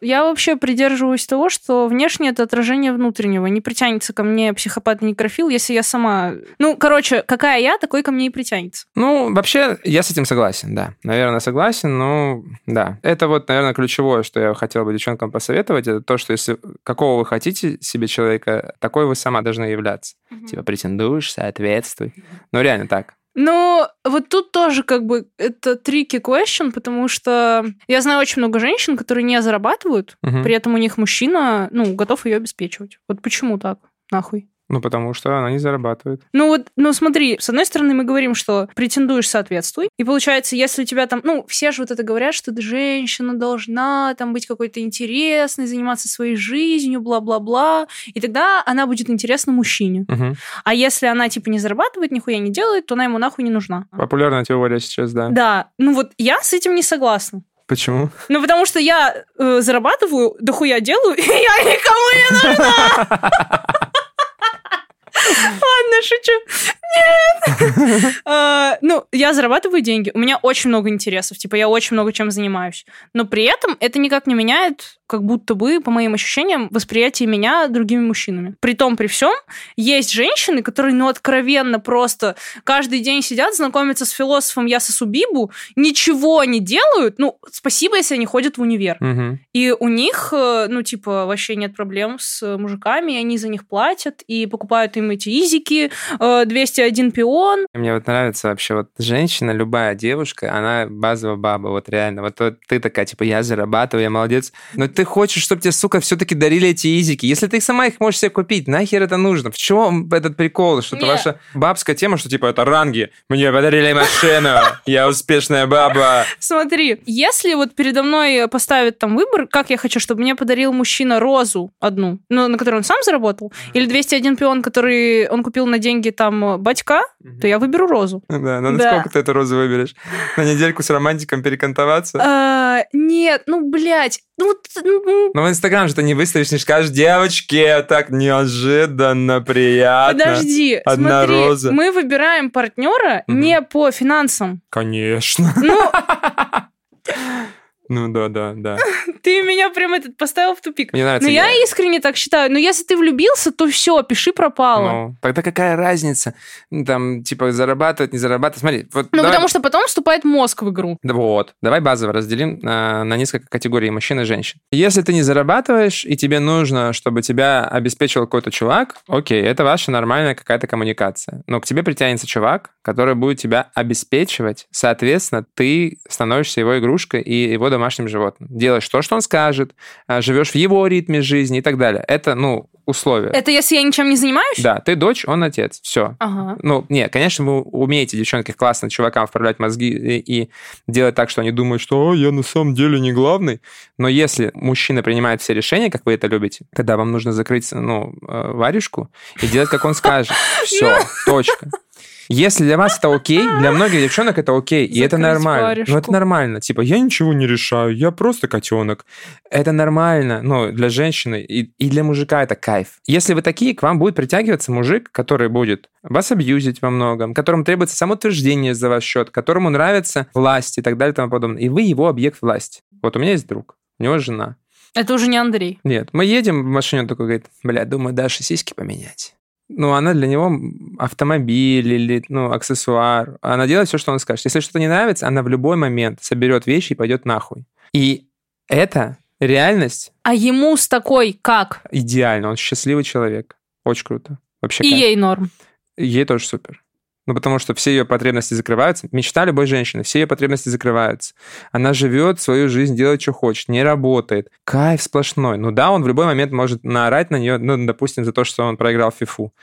Э. Я вообще придерживаюсь того, что внешне это отражение внутреннего. Не притянется ко мне психопат и некрофил, если я сама... Ну, короче, какая я, такой ко мне и притянется. Ну, вообще, я с этим согласен, да. Наверное, согласен, но да. Это вот, наверное, ключевое, что я хотел бы девчонкам посоветовать, это то, что если какого вы хотите себе человека, такой вы сама должны являться. Угу. Типа претендуешь, соответствуй. Ну, реально так. Ну, вот тут тоже как бы это tricky question, потому что я знаю очень много женщин, которые не зарабатывают, угу. при этом у них мужчина, ну, готов ее обеспечивать. Вот почему так? Нахуй. Ну, потому что она не зарабатывает. Ну вот, ну смотри, с одной стороны мы говорим, что претендуешь, соответствуй. И получается, если у тебя там, ну, все же вот это говорят, что женщина должна там быть какой-то интересной, заниматься своей жизнью, бла-бла-бла. И тогда она будет интересна мужчине. Угу. А если она типа не зарабатывает, нихуя не делает, то она ему нахуй не нужна. Популярная теория сейчас, да. Да. Ну вот я с этим не согласна. Почему? Ну, потому что я э, зарабатываю, дохуя делаю, и я никому не нужна. Нет! А, ну, я зарабатываю деньги, у меня очень много интересов, типа я очень много чем занимаюсь. Но при этом это никак не меняет, как будто бы, по моим ощущениям, восприятие меня другими мужчинами. При том, при всем, есть женщины, которые, ну, откровенно просто каждый день сидят, знакомятся с философом Ясасу Бибу, ничего не делают, ну, спасибо, если они ходят в универ. Угу. И у них, э, ну, типа, вообще нет проблем с мужиками, и они за них платят, и покупают им эти изики, 201 э, пион. Мне вот нравится вообще вот женщина, любая девушка, она базовая баба, вот реально. Вот, вот ты такая, типа, я зарабатываю, я молодец. Но ты хочешь, чтобы тебе, сука, все-таки дарили эти изики. Если ты сама их можешь себе купить, нахер это нужно? В чем этот прикол? Что это ваша бабская тема, что типа это ранги. Мне подарили машину, я успешная баба. Смотри, если вот передо мной поставят там выбор, как я хочу, чтобы мне подарил мужчина розу одну, ну, на которую он сам заработал, или 201 пион, который он купил на деньги там батька, то я выберу розу. Да, но да. сколько ты эту розу выберешь? На недельку с романтиком перекантоваться? А, нет, ну, блядь, ну, ну, ну, ну в Инстаграм же ты не выставишь, не скажешь, девочки, так неожиданно приятно. Подожди, Одна смотри, роза. мы выбираем партнера угу. не по финансам. Конечно. Ну, Ну да, да, да. Ты меня прям этот поставил в тупик. Мне нравится. Но я искренне так считаю. Но если ты влюбился, то все, пиши пропало. Ну, тогда какая разница? Ну, там, типа, зарабатывать, не зарабатывать. Смотри, вот. Ну, давай... потому что потом вступает мозг в игру. Да вот. Давай базово разделим на, на несколько категорий мужчин и женщин. Если ты не зарабатываешь, и тебе нужно, чтобы тебя обеспечивал какой-то чувак, окей, это ваша нормальная какая-то коммуникация. Но к тебе притянется чувак, который будет тебя обеспечивать. Соответственно, ты становишься его игрушкой и его домашним животным. Делаешь то, что он скажет, а, живешь в его ритме жизни и так далее. Это, ну, условия. Это если я ничем не занимаюсь? Да, ты дочь, он отец. Все. Ага. Ну, нет, конечно, вы умеете, девчонки, классно чувакам вправлять мозги и, и делать так, что они думают, что я на самом деле не главный. Но если мужчина принимает все решения, как вы это любите, тогда вам нужно закрыть, ну, э, варежку и делать, как он скажет. Все, точка. Если для вас это окей, для многих девчонок это окей, и это нормально. Варежку. Ну, это нормально. Типа, я ничего не решаю, я просто котенок. Это нормально, ну, для женщины и, и для мужика это кайф. Если вы такие, к вам будет притягиваться мужик, который будет вас абьюзить во многом, которому требуется самоутверждение за ваш счет, которому нравится власть и так далее и тому подобное. И вы его объект власти. Вот у меня есть друг, у него жена. Это уже не Андрей. Нет, мы едем в машине, он такой говорит, бля, думаю, Даше сиськи поменять ну, она для него автомобиль или, ну, аксессуар. Она делает все, что он скажет. Если что-то не нравится, она в любой момент соберет вещи и пойдет нахуй. И это реальность. А ему с такой как? Идеально. Он счастливый человек. Очень круто. Вообще И кайф. ей норм. Ей тоже супер. Ну, потому что все ее потребности закрываются. Мечта любой женщины, все ее потребности закрываются. Она живет свою жизнь, делает, что хочет, не работает. Кайф сплошной. Ну да, он в любой момент может наорать на нее, ну, допустим, за то, что он проиграл фифу.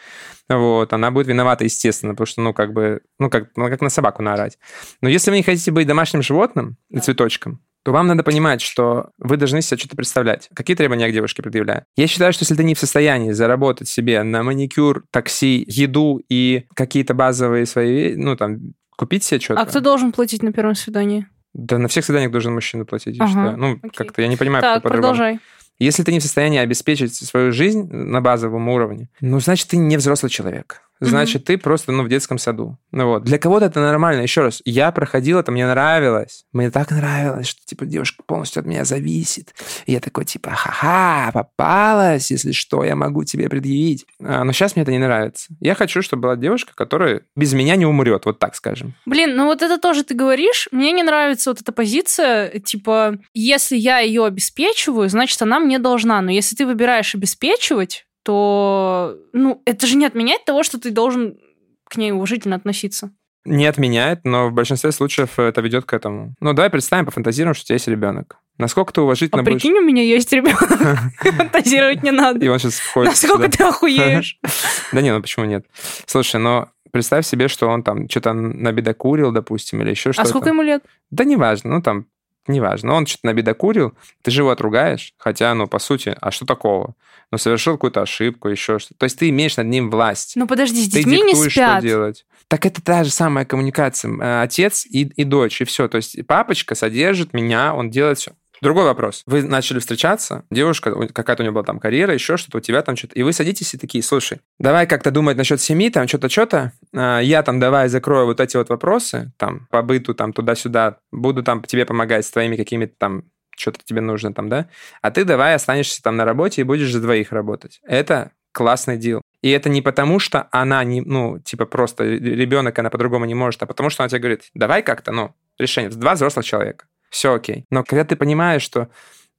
Вот, она будет виновата, естественно, потому что, ну, как бы, ну, как, ну, как на собаку наорать. Но если вы не хотите быть домашним животным и цветочком, то вам надо понимать, что вы должны себе что-то представлять. Какие требования к девушке предъявляю? Я считаю, что если ты не в состоянии заработать себе на маникюр, такси, еду и какие-то базовые свои, ну, там, купить себе что-то... А кто должен платить на первом свидании? Да на всех свиданиях должен мужчина платить, я ага, считаю. Ну, окей. как-то я не понимаю, так, как продолжай. Если ты не в состоянии обеспечить свою жизнь на базовом уровне, ну, значит, ты не взрослый человек значит, ты просто, ну, в детском саду. Ну вот. Для кого-то это нормально. Еще раз, я проходил это, мне нравилось. Мне так нравилось, что, типа, девушка полностью от меня зависит. И я такой, типа, ха-ха, попалась, если что, я могу тебе предъявить. А, но сейчас мне это не нравится. Я хочу, чтобы была девушка, которая без меня не умрет, вот так скажем. Блин, ну вот это тоже ты говоришь. Мне не нравится вот эта позиция, типа, если я ее обеспечиваю, значит, она мне должна. Но если ты выбираешь обеспечивать, то, ну, это же не отменяет того, что ты должен к ней уважительно относиться. Не отменяет, но в большинстве случаев это ведет к этому. Ну, давай представим, пофантазируем, что у тебя есть ребенок. Насколько ты уважительно а будешь... прикинь, у меня есть ребенок. Фантазировать не надо. И он сейчас входит Насколько ты охуеешь? Да не, ну почему нет? Слушай, но представь себе, что он там что-то набедокурил, допустим, или еще что-то. А сколько ему лет? Да неважно, ну там неважно. Он что-то набедокурил, ты же его отругаешь, хотя, ну, по сути, а что такого? Ну, совершил какую-то ошибку, еще что-то. То есть ты имеешь над ним власть. Ну, подожди, с ты детьми не спят. что делать. Так это та же самая коммуникация. Отец и, и дочь, и все. То есть папочка содержит меня, он делает все. Другой вопрос. Вы начали встречаться, девушка, какая-то у нее была там карьера, еще что-то, у тебя там что-то, и вы садитесь и такие, слушай, давай как-то думать насчет семьи, там что-то, что-то, а, я там давай закрою вот эти вот вопросы, там, по быту, там, туда-сюда, буду там тебе помогать с твоими какими-то там что-то тебе нужно там, да? А ты давай останешься там на работе и будешь за двоих работать. Это классный дел. И это не потому, что она не, ну, типа просто ребенок, она по-другому не может, а потому что она тебе говорит, давай как-то, ну, решение. Два взрослых человека все окей. Но когда ты понимаешь, что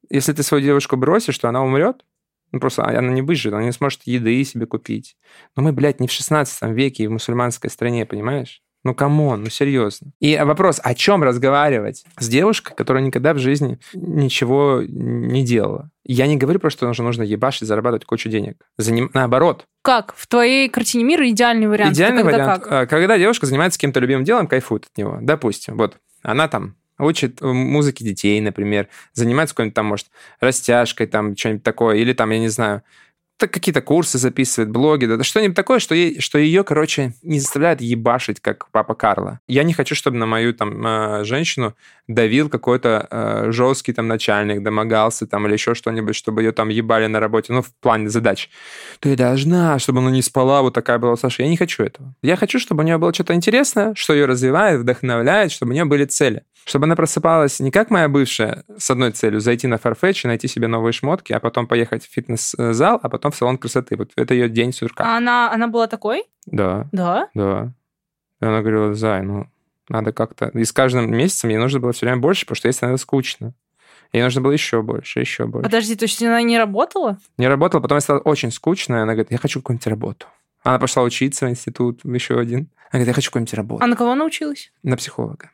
если ты свою девушку бросишь, то она умрет, ну, просто она не выживет, она не сможет еды себе купить. Но мы, блядь, не в 16 веке и в мусульманской стране, понимаешь? Ну, come on, ну, серьезно. И вопрос, о чем разговаривать с девушкой, которая никогда в жизни ничего не делала? Я не говорю про что нужно, нужно ебашить, зарабатывать кучу денег. Заним... Наоборот. Как? В твоей картине мира идеальный вариант? Идеальный вариант. Как? А, когда девушка занимается каким-то любимым делом, кайфует от него. Допустим, вот она там учит музыке детей, например, занимается какой-нибудь там, может, растяжкой, там, что-нибудь такое, или там, я не знаю, какие-то курсы записывает, блоги, да, что-нибудь такое, что, ей, что ее, короче, не заставляет ебашить, как папа Карла. Я не хочу, чтобы на мою там э, женщину давил какой-то э, жесткий там начальник, домогался там или еще что-нибудь, чтобы ее там ебали на работе, ну, в плане задач. Ты должна, чтобы она не спала, вот такая была Саша. Я не хочу этого. Я хочу, чтобы у нее было что-то интересное, что ее развивает, вдохновляет, чтобы у нее были цели. Чтобы она просыпалась не как моя бывшая с одной целью, зайти на Farfetch и найти себе новые шмотки, а потом поехать в фитнес-зал, а потом в салон красоты. Вот это ее день сурка. А она, она была такой? Да. Да? Да. И она говорила, Зай, ну, надо как-то... И с каждым месяцем ей нужно было все время больше, потому что ей становилось скучно. Ей нужно было еще больше, еще больше. Подожди, то есть она не работала? Не работала, потом стало очень скучно, и она говорит, я хочу какую-нибудь работу. Она пошла учиться в институт, еще один. Она говорит, я хочу какую-нибудь работу. А на кого она училась? На психолога.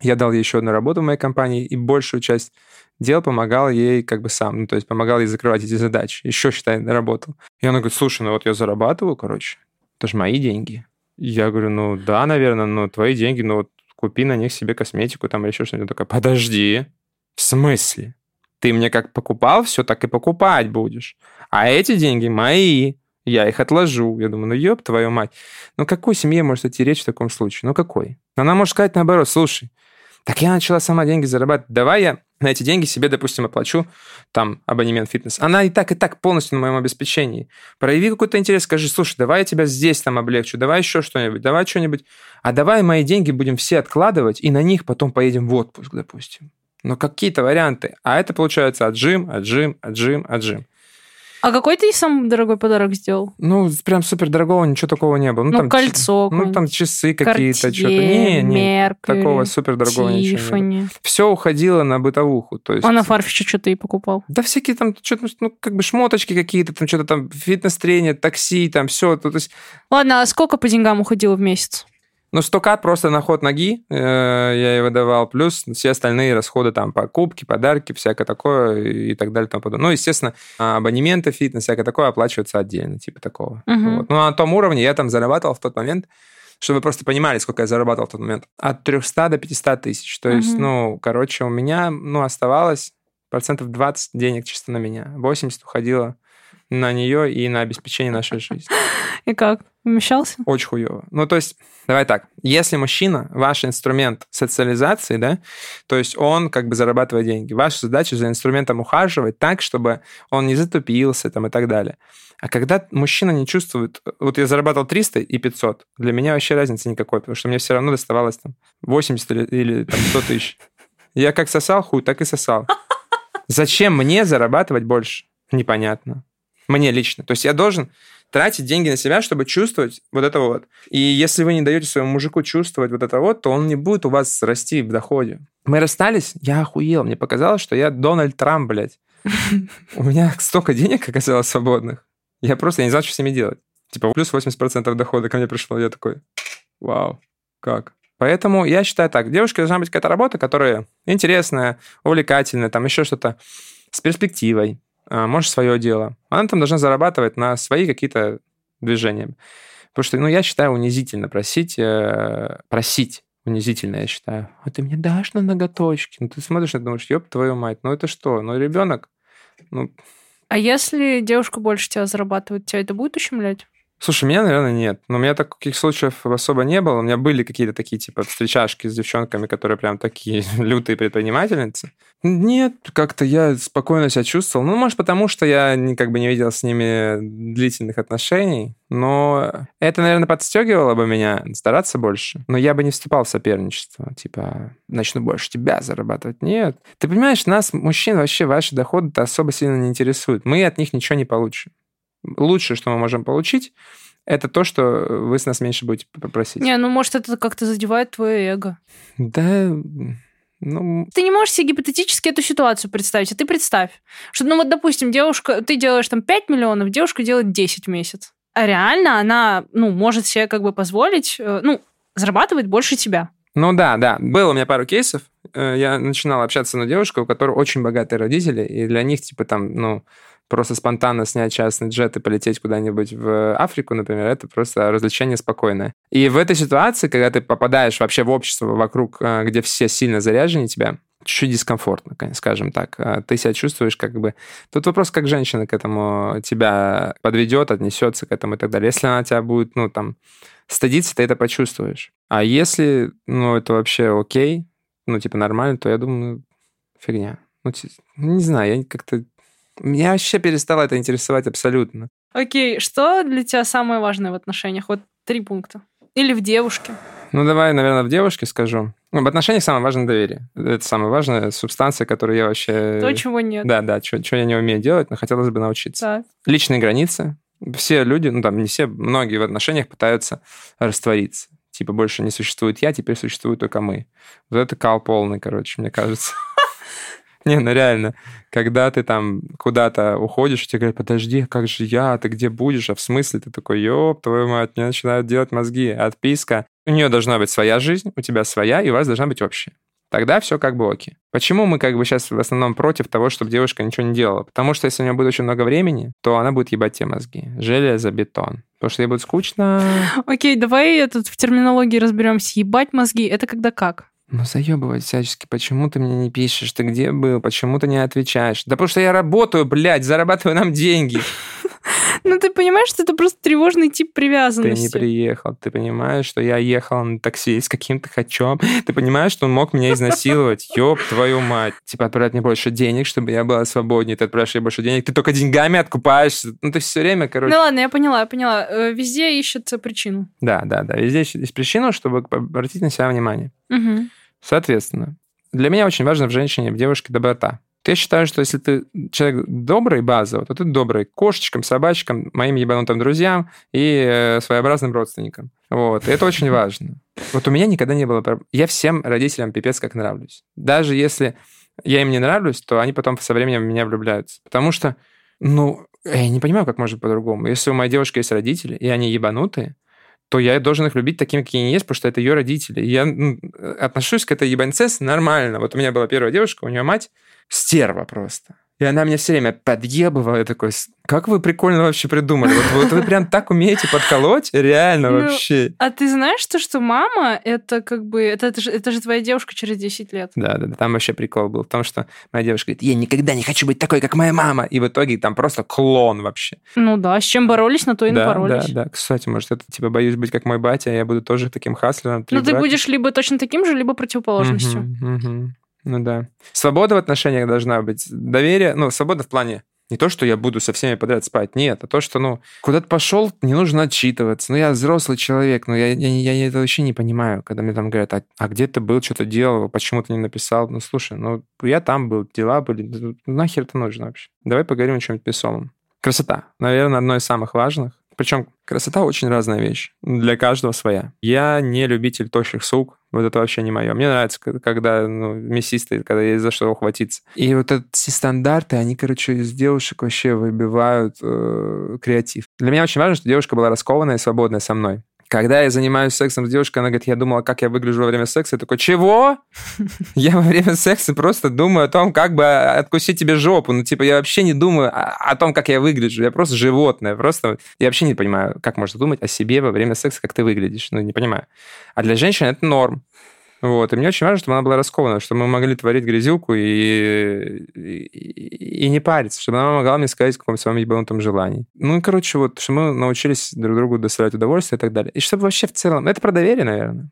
Я дал ей еще одну работу в моей компании, и большую часть дел помогал ей как бы сам. Ну, то есть помогал ей закрывать эти задачи. Еще, считай, работал. И она говорит, слушай, ну вот я зарабатываю, короче, это же мои деньги. Я говорю, ну да, наверное, но твои деньги, ну вот купи на них себе косметику там или еще что-нибудь. Такая, подожди, в смысле? Ты мне как покупал все, так и покупать будешь. А эти деньги мои. Я их отложу. Я думаю, ну ёб твою мать. Ну какой семье может идти речь в таком случае? Ну какой? Она может сказать наоборот, слушай, так я начала сама деньги зарабатывать. Давай я на эти деньги себе, допустим, оплачу там абонемент фитнес. Она и так, и так полностью на моем обеспечении. Прояви какой-то интерес, скажи, слушай, давай я тебя здесь там облегчу, давай еще что-нибудь, давай что-нибудь. А давай мои деньги будем все откладывать, и на них потом поедем в отпуск, допустим. Но какие-то варианты. А это получается отжим, отжим, отжим, отжим. А какой ты самый дорогой подарок сделал? Ну, прям супер дорогого ничего такого не было. Ну, ну там кольцо. Ну, там часы какие-то, что-то. Не, не, такого супер дорогого ничего не было. Все уходило на бытовуху. То есть... А на фарфище что ты и покупал? Да всякие там, что-то, ну, как бы шмоточки какие-то, там что-то там, фитнес-тренер, такси, там все. То, то есть... Ладно, а сколько по деньгам уходило в месяц? Ну, стокат просто на ход ноги э, я ей выдавал, плюс все остальные расходы, там, покупки, подарки, всякое такое и так далее. Тому подобное. Ну, естественно, абонементы, фитнес, всякое такое оплачиваются отдельно, типа такого. Uh-huh. Вот. Ну, на том уровне я там зарабатывал в тот момент, чтобы вы просто понимали, сколько я зарабатывал в тот момент, от 300 до 500 тысяч. То uh-huh. есть, ну, короче, у меня, ну, оставалось процентов 20 денег чисто на меня. 80 уходило на нее и на обеспечение нашей жизни. И как? Умещался? Очень хуево. Ну, то есть, давай так, если мужчина, ваш инструмент социализации, да, то есть он как бы зарабатывает деньги, ваша задача за инструментом ухаживать так, чтобы он не затупился там и так далее. А когда мужчина не чувствует... Вот я зарабатывал 300 и 500, для меня вообще разницы никакой, потому что мне все равно доставалось там 80 или, или там, 100 тысяч. Я как сосал хуй, так и сосал. Зачем мне зарабатывать больше? Непонятно. Мне лично. То есть я должен тратить деньги на себя, чтобы чувствовать вот это вот. И если вы не даете своему мужику чувствовать вот это вот, то он не будет у вас расти в доходе. Мы расстались, я охуел. Мне показалось, что я Дональд Трамп, блядь. У меня столько денег оказалось свободных. Я просто я не знал, что с ними делать. Типа плюс 80% дохода ко мне пришло. Я такой, вау, как? Поэтому я считаю так, девушке должна быть какая-то работа, которая интересная, увлекательная, там еще что-то с перспективой, а, может, свое дело. Она там должна зарабатывать на свои какие-то движения. Потому что, ну, я считаю, унизительно просить, э, просить унизительно, я считаю. А ты мне дашь на ноготочки? Ну, ты смотришь и думаешь, ёб твою мать, ну это что? Ну, ребенок, ну... А если девушка больше тебя зарабатывает, тебя это будет ущемлять? Слушай, меня, наверное, нет. Но у меня таких случаев особо не было. У меня были какие-то такие, типа, встречашки с девчонками, которые прям такие лютые предпринимательницы. Нет, как-то я спокойно себя чувствовал. Ну, может, потому что я как бы не видел с ними длительных отношений. Но это, наверное, подстегивало бы меня стараться больше. Но я бы не вступал в соперничество. Типа, начну больше тебя зарабатывать. Нет. Ты понимаешь, нас, мужчин, вообще ваши доходы-то особо сильно не интересуют. Мы от них ничего не получим лучшее, что мы можем получить, это то, что вы с нас меньше будете просить. Не, ну может это как-то задевает твое эго. Да, ну... Ты не можешь себе гипотетически эту ситуацию представить, а ты представь, что, ну вот, допустим, девушка, ты делаешь там 5 миллионов, девушка делает 10 в месяц. А реально она, ну, может себе как бы позволить, э, ну, зарабатывать больше тебя. Ну да, да. Было у меня пару кейсов. Э, я начинал общаться на девушку, у которой очень богатые родители, и для них, типа, там, ну, просто спонтанно снять частный джет и полететь куда-нибудь в Африку, например, это просто развлечение спокойное. И в этой ситуации, когда ты попадаешь вообще в общество вокруг, э, где все сильно заряжены тебя, чуть-чуть дискомфортно, скажем так. Э, ты себя чувствуешь как бы... Тут вопрос, как женщина к этому тебя подведет, отнесется к этому и так далее. Если она тебя будет, ну, там, стыдиться, ты это почувствуешь. А если, ну, это вообще окей, ну, типа, нормально, то я думаю, фигня. Ну, не знаю, я как-то меня вообще перестало это интересовать абсолютно. Окей, что для тебя самое важное в отношениях? Вот три пункта. Или в девушке? Ну, давай, наверное, в девушке скажу. Ну, в отношениях самое важное доверие. Это самая важная субстанция, которую я вообще... То, чего нет. Да, да, что я не умею делать, но хотелось бы научиться. Так. Личные границы. Все люди, ну, там, не все, многие в отношениях пытаются раствориться. Типа, больше не существует я, теперь существует только мы. Вот это кал полный, короче, мне кажется. Не, ну реально, когда ты там куда-то уходишь, тебе говорят, подожди, как же я, ты где будешь? А в смысле? Ты такой, ёб, твою мать, мне начинают делать мозги. Отписка. У нее должна быть своя жизнь, у тебя своя, и у вас должна быть общая. Тогда все как бы окей. Почему мы как бы сейчас в основном против того, чтобы девушка ничего не делала? Потому что если у нее будет очень много времени, то она будет ебать те мозги. Железо, бетон. Потому что ей будет скучно. Окей, давай этот в терминологии разберемся. Ебать мозги, это когда как? Ну, заебывать всячески. Почему ты мне не пишешь? Ты где был? Почему ты не отвечаешь? Да потому что я работаю, блядь, зарабатываю нам деньги. Ну, ты понимаешь, что это просто тревожный тип привязанности. Ты не приехал. Ты понимаешь, что я ехал на такси с каким-то хачом. Ты понимаешь, что он мог меня изнасиловать. Ёб твою мать. Типа, отправить мне больше денег, чтобы я была свободнее. Ты отправляешь мне больше денег. Ты только деньгами откупаешься. Ну, ты все время, короче... Ну, ладно, я поняла, я поняла. Э, везде ищется причину. Да, да, да. Везде есть причину, чтобы обратить на себя внимание. Угу. Соответственно, для меня очень важно в женщине, в девушке доброта. Я считаю, что если ты человек добрый базово, то ты добрый кошечкам, собачкам, моим ебанутым друзьям и э, своеобразным родственникам. Вот. И это очень важно. Вот у меня никогда не было... Я всем родителям пипец как нравлюсь. Даже если я им не нравлюсь, то они потом со временем в меня влюбляются. Потому что, ну, я не понимаю, как может по-другому. Если у моей девушки есть родители, и они ебанутые, то я должен их любить такими, какие они есть, потому что это ее родители. Я отношусь к этой ебаньце нормально. Вот у меня была первая девушка, у нее мать стерва просто. И она меня все время подъебывала. Я такой, как вы прикольно вообще придумали. Вот, вот вы прям так умеете подколоть? Реально ну, вообще. А ты знаешь то, что мама, это как бы, это, это, же, это же твоя девушка через 10 лет. Да, да, да. Там вообще прикол был в том, что моя девушка говорит, я никогда не хочу быть такой, как моя мама. И в итоге там просто клон вообще. Ну да, с чем боролись, на то и да, напоролись. Да, да. Кстати, может, это типа боюсь быть как мой батя, а я буду тоже таким хаслером. Ну ты будешь либо точно таким же, либо противоположностью. Угу, угу. Ну да. Свобода в отношениях должна быть. Доверие, ну, свобода в плане не то, что я буду со всеми подряд спать, нет, а то, что, ну, куда-то пошел, не нужно отчитываться. Ну, я взрослый человек, но я, я, я, я это вообще не понимаю, когда мне там говорят, а, а где ты был, что-то делал, почему ты не написал? Ну, слушай, ну, я там был, дела были, ну, нахер это нужно вообще? Давай поговорим о чем-нибудь весомом. Красота, наверное, одно из самых важных. Причем красота очень разная вещь. Для каждого своя. Я не любитель тощих сук. Вот это вообще не мое. Мне нравится, когда ну, мясистые, когда есть за что ухватиться. И вот эти стандарты, они, короче, из девушек вообще выбивают э, креатив. Для меня очень важно, что девушка была раскованная и свободная со мной. Когда я занимаюсь сексом с девушкой, она говорит, я думала, как я выгляжу во время секса. Я такой, чего? Я во время секса просто думаю о том, как бы откусить тебе жопу. Ну, типа, я вообще не думаю о том, как я выгляжу. Я просто животное. Просто я вообще не понимаю, как можно думать о себе во время секса, как ты выглядишь. Ну, не понимаю. А для женщин это норм. Вот. И мне очень важно, чтобы она была раскована, чтобы мы могли творить грязюку и, и, и не париться, чтобы она могла мне сказать, в каком своем ебанутом желании. Ну и, короче, вот, чтобы мы научились друг другу доставлять удовольствие и так далее. И чтобы вообще в целом... Это про доверие, наверное.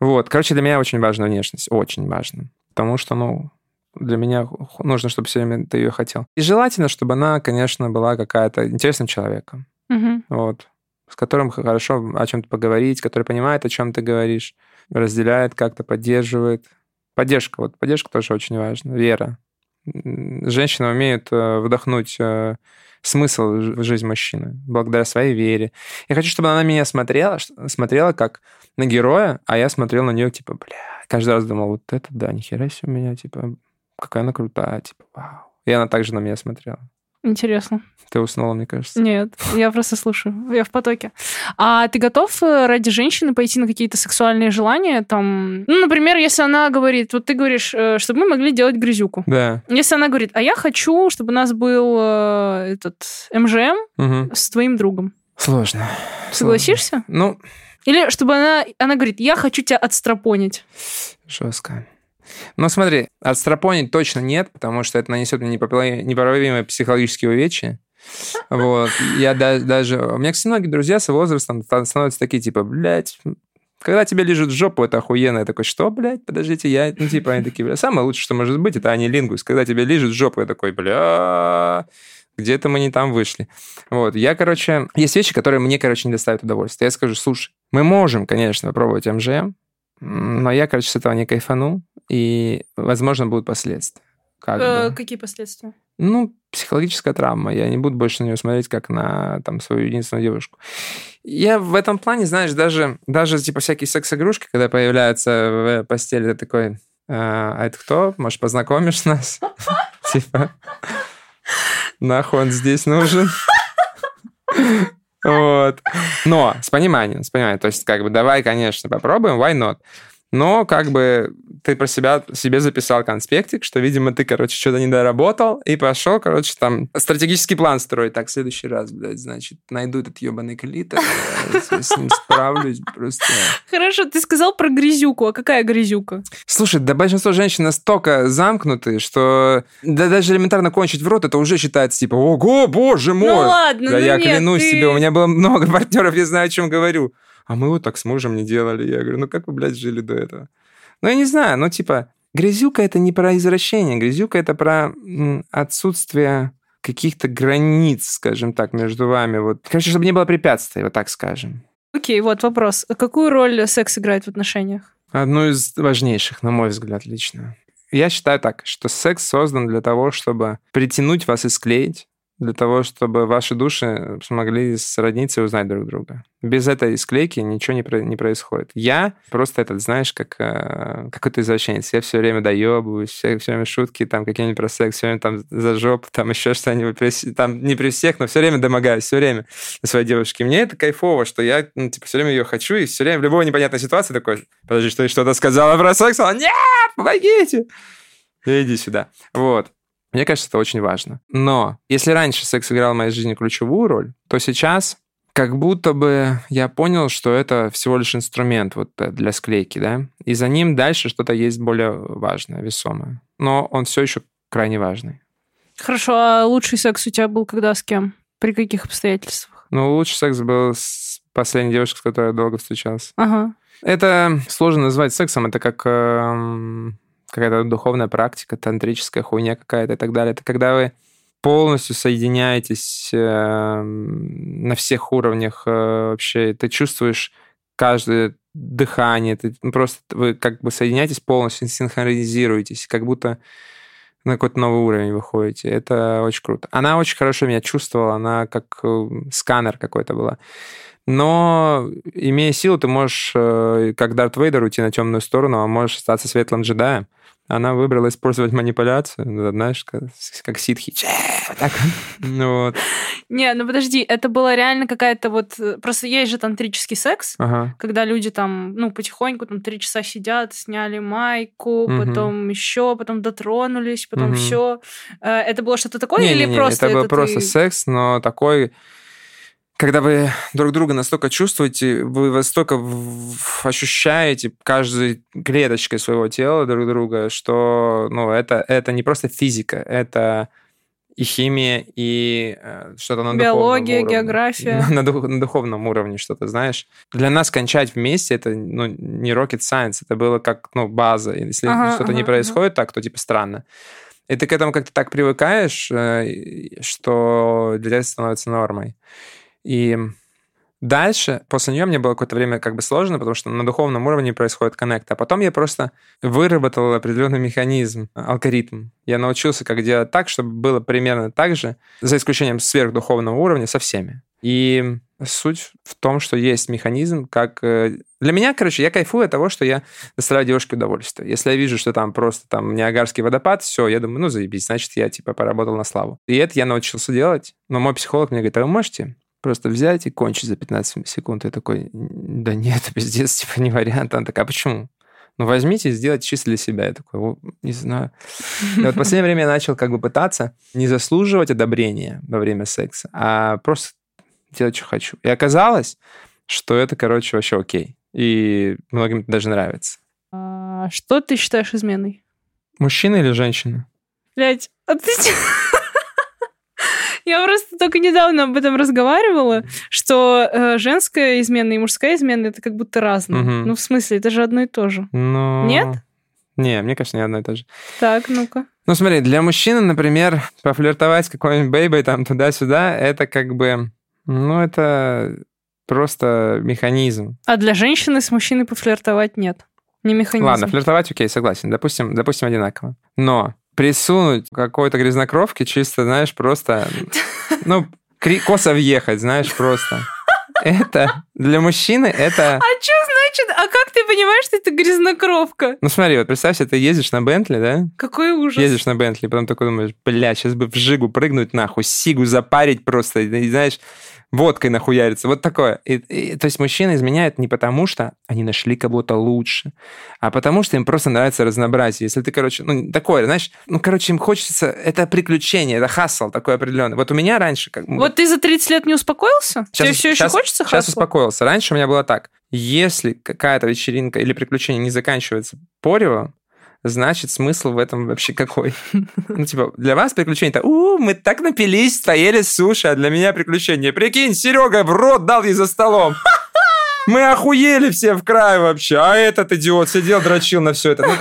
Вот. Короче, для меня очень важна внешность. Очень важно. Потому что, ну, для меня нужно, чтобы все время ты ее хотел. И желательно, чтобы она, конечно, была какая-то интересным человеком. Угу. Вот. С которым хорошо о чем-то поговорить, который понимает, о чем ты говоришь разделяет как-то, поддерживает. Поддержка, вот поддержка тоже очень важна, вера. Женщина умеет э, вдохнуть э, смысл в жизнь мужчины благодаря своей вере. Я хочу, чтобы она меня смотрела, смотрела как на героя, а я смотрел на нее, типа, бля, каждый раз думал, вот это да, нихера себе у меня, типа, какая она крутая, типа, вау. И она также на меня смотрела. Интересно. Ты уснула, мне кажется. Нет, я просто слушаю. Я в потоке. А ты готов э, ради женщины пойти на какие-то сексуальные желания? Там, ну, например, если она говорит, вот ты говоришь, э, чтобы мы могли делать грязюку. Да. Если она говорит, а я хочу, чтобы у нас был э, этот МЖМ угу. с твоим другом. Сложно. Согласишься? Сложно. Ну. Или чтобы она, она говорит, я хочу тебя отстропонить. Жестко. Ну, смотри, отстропонить точно нет, потому что это нанесет мне непоправимые психологические увечья. Вот. Я да, даже... У меня, кстати, многие друзья с возрастом становятся такие, типа, блядь, когда тебе лежит в жопу, это охуенно. Я такой, что, блядь, подождите, я... Ну, типа, они такие, бля, самое лучшее, что может быть, это анилингус. Когда тебе лежит в жопу, я такой, бля, где-то мы не там вышли. Вот, я, короче... Есть вещи, которые мне, короче, не доставят удовольствия. Я скажу, слушай, мы можем, конечно, попробовать МЖМ, но я, короче, с этого не кайфану, и, возможно, будут последствия. Как э, бы. Какие последствия? Ну, психологическая травма. Я не буду больше на нее смотреть, как на там, свою единственную девушку. Я в этом плане, знаешь, даже, даже типа всякие секс-игрушки, когда появляются в постели, ты такой, а, а это кто? Может, познакомишь нас? Типа, нахуй он здесь нужен? Вот. Но с пониманием, с пониманием. То есть, как бы, давай, конечно, попробуем, why not? Но как бы ты про себя себе записал конспектик, что, видимо, ты, короче, что-то не доработал, и пошел, короче, там стратегический план строить. Так, в следующий раз, блядь, значит, найду этот ебаный клитор, с ним справлюсь просто. Хорошо, ты сказал про грязюку, а какая грязюка? Слушай, да большинство женщин настолько замкнуты, что да, даже элементарно кончить в рот, это уже считается типа, ого, боже мой! Ну ладно, да ну я нет, клянусь ты... тебе, у меня было много партнеров, я знаю, о чем говорю а мы вот так с мужем не делали. Я говорю, ну как вы, блядь, жили до этого? Ну, я не знаю, ну, типа, грязюка – это не про извращение, грязюка – это про отсутствие каких-то границ, скажем так, между вами. Вот, короче, чтобы не было препятствий, вот так скажем. Окей, вот вопрос. Какую роль секс играет в отношениях? Одну из важнейших, на мой взгляд, лично. Я считаю так, что секс создан для того, чтобы притянуть вас и склеить, для того, чтобы ваши души смогли сродниться и узнать друг друга. Без этой склейки ничего не, про- не происходит. Я просто этот, знаешь, как э, какой-то извращенец. Я все время доебываюсь, все, все время шутки, там какие-нибудь про секс, все время там за жопу, там еще что-нибудь. Там не при всех, но все время домогаюсь, все время на своей девушке. Мне это кайфово, что я, ну, типа, все время ее хочу, и все время в любой непонятной ситуации такой, подожди, что ты что-то сказала про секс? Она, нет, помогите! Иди сюда. Вот. Мне кажется, это очень важно. Но если раньше секс играл в моей жизни ключевую роль, то сейчас как будто бы я понял, что это всего лишь инструмент вот э, для склейки, да, и за ним дальше что-то есть более важное, весомое. Но он все еще крайне важный. Хорошо, а лучший секс у тебя был когда с кем? При каких обстоятельствах? Ну, лучший секс был с последней девушкой, с которой я долго встречался. Ага. Это сложно назвать сексом, это как э, какая-то духовная практика, тантрическая хуйня какая-то и так далее. Это когда вы полностью соединяетесь э, на всех уровнях э, вообще. Ты чувствуешь каждое дыхание, ты просто вы как бы соединяетесь полностью, синхронизируетесь, как будто на какой-то новый уровень выходите. Это очень круто. Она очень хорошо меня чувствовала, она как э, сканер какой-то была. Но, имея силу, ты можешь, э, как Дарт Вейдер, уйти на темную сторону, а можешь остаться светлым джедаем. Она выбрала использовать манипуляцию, ну, знаешь, как, как ситхи. Так. Ну, вот. Не, ну подожди, это была реально какая-то вот... Э, просто есть же тантрический секс, ага. когда люди там, ну, потихоньку там три часа сидят, сняли майку, угу. потом еще, потом дотронулись, потом угу. все. Э, это было что-то такое не, или не, не, просто... Это, это был просто секс, но такой когда вы друг друга настолько чувствуете, вы настолько ощущаете каждой клеточкой своего тела друг друга, что ну, это, это не просто физика, это и химия, и э, что-то на Биология, духовном география. На, дух, на духовном уровне что-то, знаешь. Для нас кончать вместе это ну, не rocket science, это было как ну, база. Если ага, что-то ага, не происходит ага. так, то типа странно. И ты к этому как-то так привыкаешь, э, что для тебя становится нормой. И дальше, после нее мне было какое-то время как бы сложно, потому что на духовном уровне происходит коннект. А потом я просто выработал определенный механизм, алгоритм. Я научился, как делать так, чтобы было примерно так же, за исключением сверхдуховного уровня, со всеми. И суть в том, что есть механизм, как... Э, для меня, короче, я кайфую от того, что я доставляю девушке удовольствие. Если я вижу, что там просто там Ниагарский водопад, все, я думаю, ну, заебись, значит, я, типа, поработал на славу. И это я научился делать. Но мой психолог мне говорит, а вы можете просто взять и кончить за 15 секунд. Я такой, да нет, пиздец, типа не вариант. Она такая, а почему? Ну, возьмите и сделайте чисто для себя. Я такой, не знаю. И вот в последнее время я начал как бы пытаться не заслуживать одобрения во время секса, а просто делать, что хочу. И оказалось, что это, короче, вообще окей. И многим это даже нравится. А что ты считаешь изменой? Мужчина или женщина? Блять, а ты... Я просто только недавно об этом разговаривала, что э, женская измена и мужская измена это как будто разные. Угу. Ну, в смысле, это же одно и то же. Но... Нет? Не, мне кажется, не одно и то же. Так, ну-ка. Ну, смотри, для мужчины, например, пофлиртовать с какой-нибудь бейбой там туда-сюда, это как бы, ну, это просто механизм. А для женщины с мужчиной пофлиртовать нет. Не механизм. Ладно, флиртовать, окей, согласен. Допустим, допустим, одинаково. Но присунуть какой-то грязнокровки чисто, знаешь, просто, ну, косо въехать, знаешь, просто. Это для мужчины это... А что значит? А как ты понимаешь, что это грязнокровка? Ну смотри, вот представь себе, ты ездишь на Бентли, да? Какой ужас. Ездишь на Бентли, потом такой думаешь, бля, сейчас бы в жигу прыгнуть нахуй, сигу запарить просто, и, знаешь, водкой нахуяриться. Вот такое. И, и, то есть мужчины изменяют не потому, что они нашли кого-то лучше, а потому что им просто нравится разнообразие. Если ты, короче, ну, такое, знаешь, ну, короче, им хочется... Это приключение, это хасл такой определенный. Вот у меня раньше... Как, вот ты за 30 лет не успокоился? Сейчас, Тебе все сейчас, еще хочется хасл? Сейчас успокоился. Раньше у меня было так. Если какая-то вечеринка или приключение не заканчивается порево, значит, смысл в этом вообще какой? Ну, типа, для вас приключение это, у, мы так напились, поели суши, а для меня приключение. Прикинь, Серега в рот дал ей за столом. Мы охуели все в край вообще, а этот идиот сидел, дрочил на все это. Ну,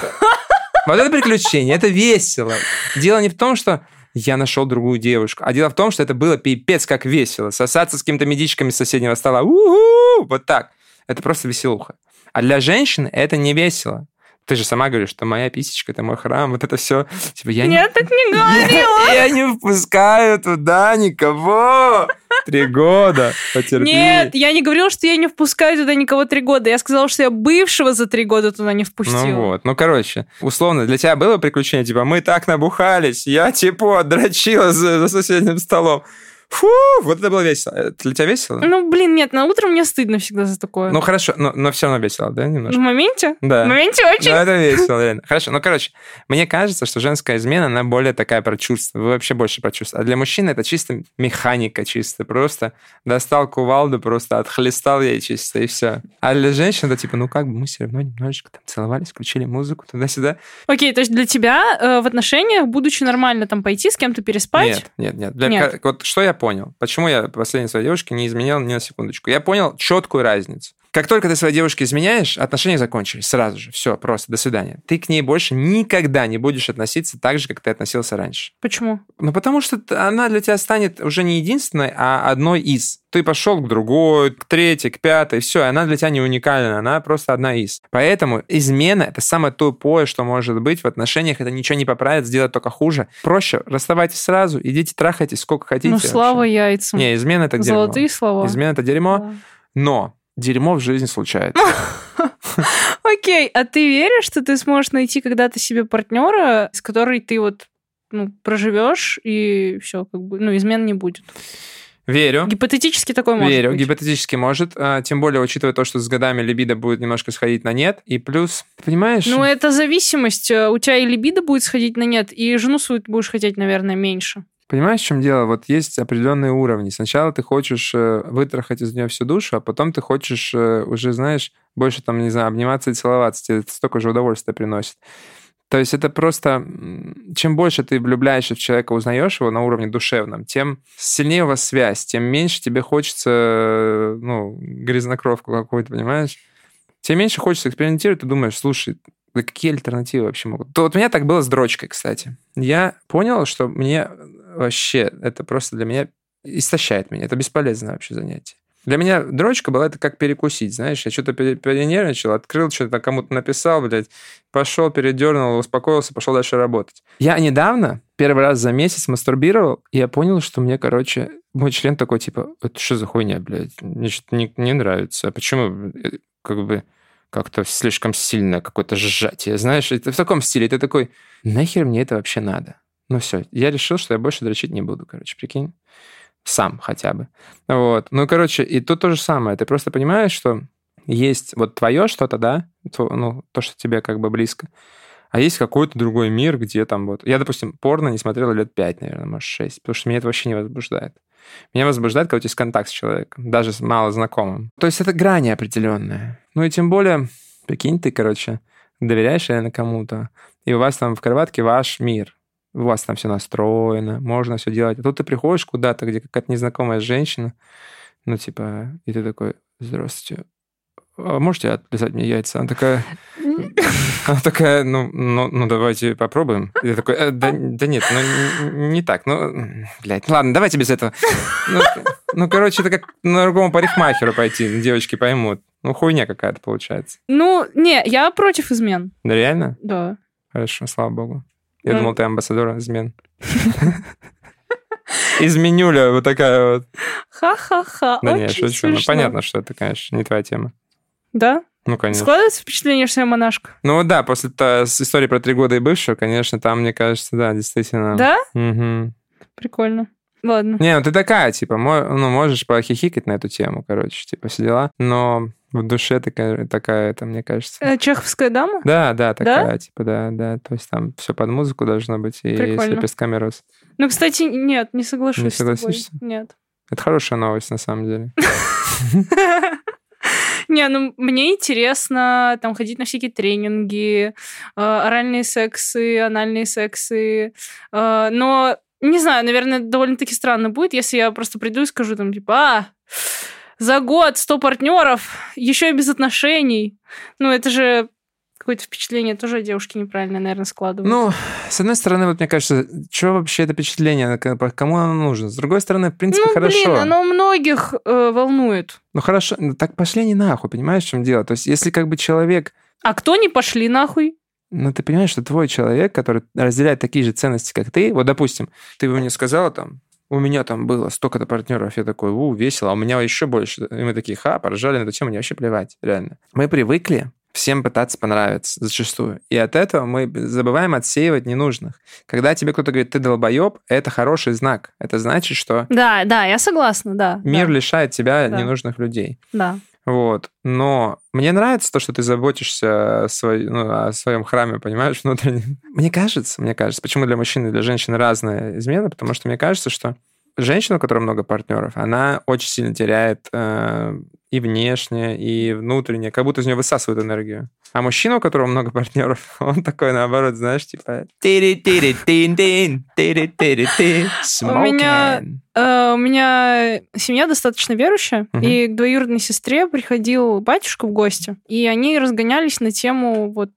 вот это приключение, это весело. Дело не в том, что я нашел другую девушку. А дело в том, что это было пипец как весело. Сосаться с какими-то медичками с соседнего стола. У-у-у! Вот так. Это просто веселуха. А для женщины это не весело. Ты же сама говоришь, что моя писечка, это мой храм, вот это все. Типа, я Нет, не... так не говорила. Я, я не впускаю туда никого. Три года, потерпи. Нет, я не говорила, что я не впускаю туда никого три года. Я сказала, что я бывшего за три года туда не впустила. Ну вот, ну короче, условно, для тебя было приключение, типа, мы так набухались, я типа дрочила за, за соседним столом. Фу, вот это было весело. Это для тебя весело? Ну, блин, нет, на утро мне стыдно всегда за такое. Ну, хорошо, но, но все равно весело, да, немножко? В моменте? Да. В моменте очень. Да, это весело, реально. Хорошо, ну, короче, мне кажется, что женская измена, она более такая про чувства. Вы вообще больше про чувства. А для мужчины это чисто механика, чисто. Просто достал кувалду, просто отхлестал ей чисто, и все. А для женщин это типа, ну, как бы мы все равно немножечко там целовались, включили музыку туда-сюда. Окей, то есть для тебя э, в отношениях, будучи нормально там пойти с кем-то переспать? Нет, нет, нет. Для- Нет. как- вот что я понял? Почему я последней своей девушке не изменял ни на секундочку? Я понял четкую разницу. Как только ты своей девушке изменяешь, отношения закончились сразу же. Все, просто до свидания. Ты к ней больше никогда не будешь относиться так же, как ты относился раньше. Почему? Ну, потому что она для тебя станет уже не единственной, а одной из. Ты пошел к другой, к третьей, к пятой, все, она для тебя не уникальна, она просто одна из. Поэтому измена — это самое тупое, что может быть в отношениях, это ничего не поправит, сделать только хуже. Проще, расставайтесь сразу, идите трахайтесь сколько хотите. ну, вообще. слава яйцам. Не, измена — это дерьмо. Золотые слова. Измена — это дерьмо, Да. но дерьмо в жизни случается. Окей, а ты веришь, что ты сможешь найти когда-то себе партнера, с которой ты вот ну, проживешь, и все, как бы, ну, измен не будет. Верю. Гипотетически такое может Верю, быть. гипотетически может, а, тем более учитывая то, что с годами либидо будет немножко сходить на нет, и плюс, понимаешь? Ну, это зависимость. Э, У тебя и либидо будет сходить на нет, и жену свою будешь хотеть, наверное, меньше. Понимаешь, в чем дело? Вот есть определенные уровни. Сначала ты хочешь э, вытрахать из нее всю душу, а потом ты хочешь э, уже, знаешь, больше там, не знаю, обниматься и целоваться. Тебе это столько же удовольствия приносит. То есть это просто... Чем больше ты влюбляешься в человека, узнаешь его на уровне душевном, тем сильнее у вас связь, тем меньше тебе хочется, э, ну, грязнокровку какую-то, понимаешь? Тем меньше хочется экспериментировать, ты думаешь, слушай, да какие альтернативы вообще могут? То вот у меня так было с дрочкой, кстати. Я понял, что мне вообще это просто для меня истощает меня. Это бесполезное вообще занятие. Для меня дрочка была это как перекусить, знаешь, я что-то пере- перенервничал, открыл, что-то кому-то написал, блядь, пошел, передернул, успокоился, пошел дальше работать. Я недавно, первый раз за месяц мастурбировал, и я понял, что мне, короче, мой член такой, типа, это что за хуйня, блядь, мне что-то не, не нравится. А почему, э, как бы, как-то слишком сильное какое-то сжатие, знаешь, это в таком стиле, ты такой, нахер мне это вообще надо? Ну все, я решил, что я больше дрочить не буду, короче, прикинь. Сам хотя бы. Вот. Ну, короче, и тут то же самое. Ты просто понимаешь, что есть вот твое что-то, да, то, ну, то, что тебе как бы близко, а есть какой-то другой мир, где там вот... Я, допустим, порно не смотрел лет пять, наверное, может, шесть, потому что меня это вообще не возбуждает. Меня возбуждает, когда у тебя есть контакт с человеком, даже с мало знакомым. То есть это грани определенные. Ну и тем более, прикинь, ты, короче, доверяешь реально кому-то, и у вас там в кроватке ваш мир. У вас там все настроено, можно все делать. А тут ты приходишь куда-то, где какая-то незнакомая женщина, ну, типа, и ты такой, здравствуйте, а можете отлизать мне яйца? Она такая, она такая, ну, ну, ну давайте попробуем. И Я такой, «Э, да, да нет, ну н- не так, ну, блядь, ладно, давайте без этого. Ну, ну, короче, это как на другому парикмахеру пойти, девочки поймут. Ну, хуйня какая-то получается. Ну, не, я против измен. Да реально? Да. Хорошо, слава богу. Я Ну. думал, ты амбассадор измен. Изменюля, вот такая вот. Ха-ха-ха. Да нет, шучу. Ну, понятно, что это, конечно, не твоя тема. Да? Ну, конечно. Складывается впечатление, что я монашка? Ну да, после истории про три года и бывшего, конечно, там, мне кажется, да, действительно. Да? Мгм. Прикольно. Ладно. Не, ну ты такая, типа, ну, можешь похихикать на эту тему, короче, типа, все дела, но в душе такая, такая это, мне кажется. Э, Чеховская дама? Да, да, такая, типа, да, да. То есть там все под музыку должно быть и с Прикольно. лепестками роз. Ну, кстати, нет, не соглашусь Не с тобой. согласишься? Нет. Это хорошая новость, на самом деле. Не, ну мне интересно там ходить на всякие тренинги, э, оральные сексы, анальные сексы. э, но не знаю, наверное, довольно-таки странно будет, если я просто приду и скажу там типа, а, за год 100 партнеров, еще и без отношений. Ну, это же какое-то впечатление тоже девушки неправильно, наверное, складывают. Ну, с одной стороны, вот мне кажется, что вообще это впечатление, кому оно нужно? С другой стороны, в принципе, Ну, хорошо. блин, оно многих э, волнует. Ну хорошо, ну, так пошли не нахуй, понимаешь, в чем дело? То есть, если как бы человек А кто не пошли нахуй? Ну, ты понимаешь, что твой человек, который разделяет такие же ценности, как ты, вот, допустим, ты бы мне сказала там, у меня там было столько-то партнеров, я такой, у, весело, а у меня еще больше. И мы такие, ха, поржали на эту тему, мне вообще плевать, реально. Мы привыкли всем пытаться понравиться зачастую. И от этого мы забываем отсеивать ненужных. Когда тебе кто-то говорит, ты долбоеб, это хороший знак. Это значит, что... Да, да, я согласна, да. Мир да. лишает тебя да. ненужных людей. Да. Вот. Но мне нравится то, что ты заботишься о, свой, ну, о своем храме, понимаешь, внутреннем. Мне кажется, мне кажется, почему для мужчин и для женщин разная измена, потому что мне кажется, что женщина, у которой много партнеров, она очень сильно теряет э, и внешне, и внутренне, как будто из нее высасывают энергию. А мужчина, у которого много партнеров, он такой, наоборот, знаешь, типа... У меня, э, у меня семья достаточно верующая, uh-huh. и к двоюродной сестре приходил батюшка в гости, и они разгонялись на тему вот,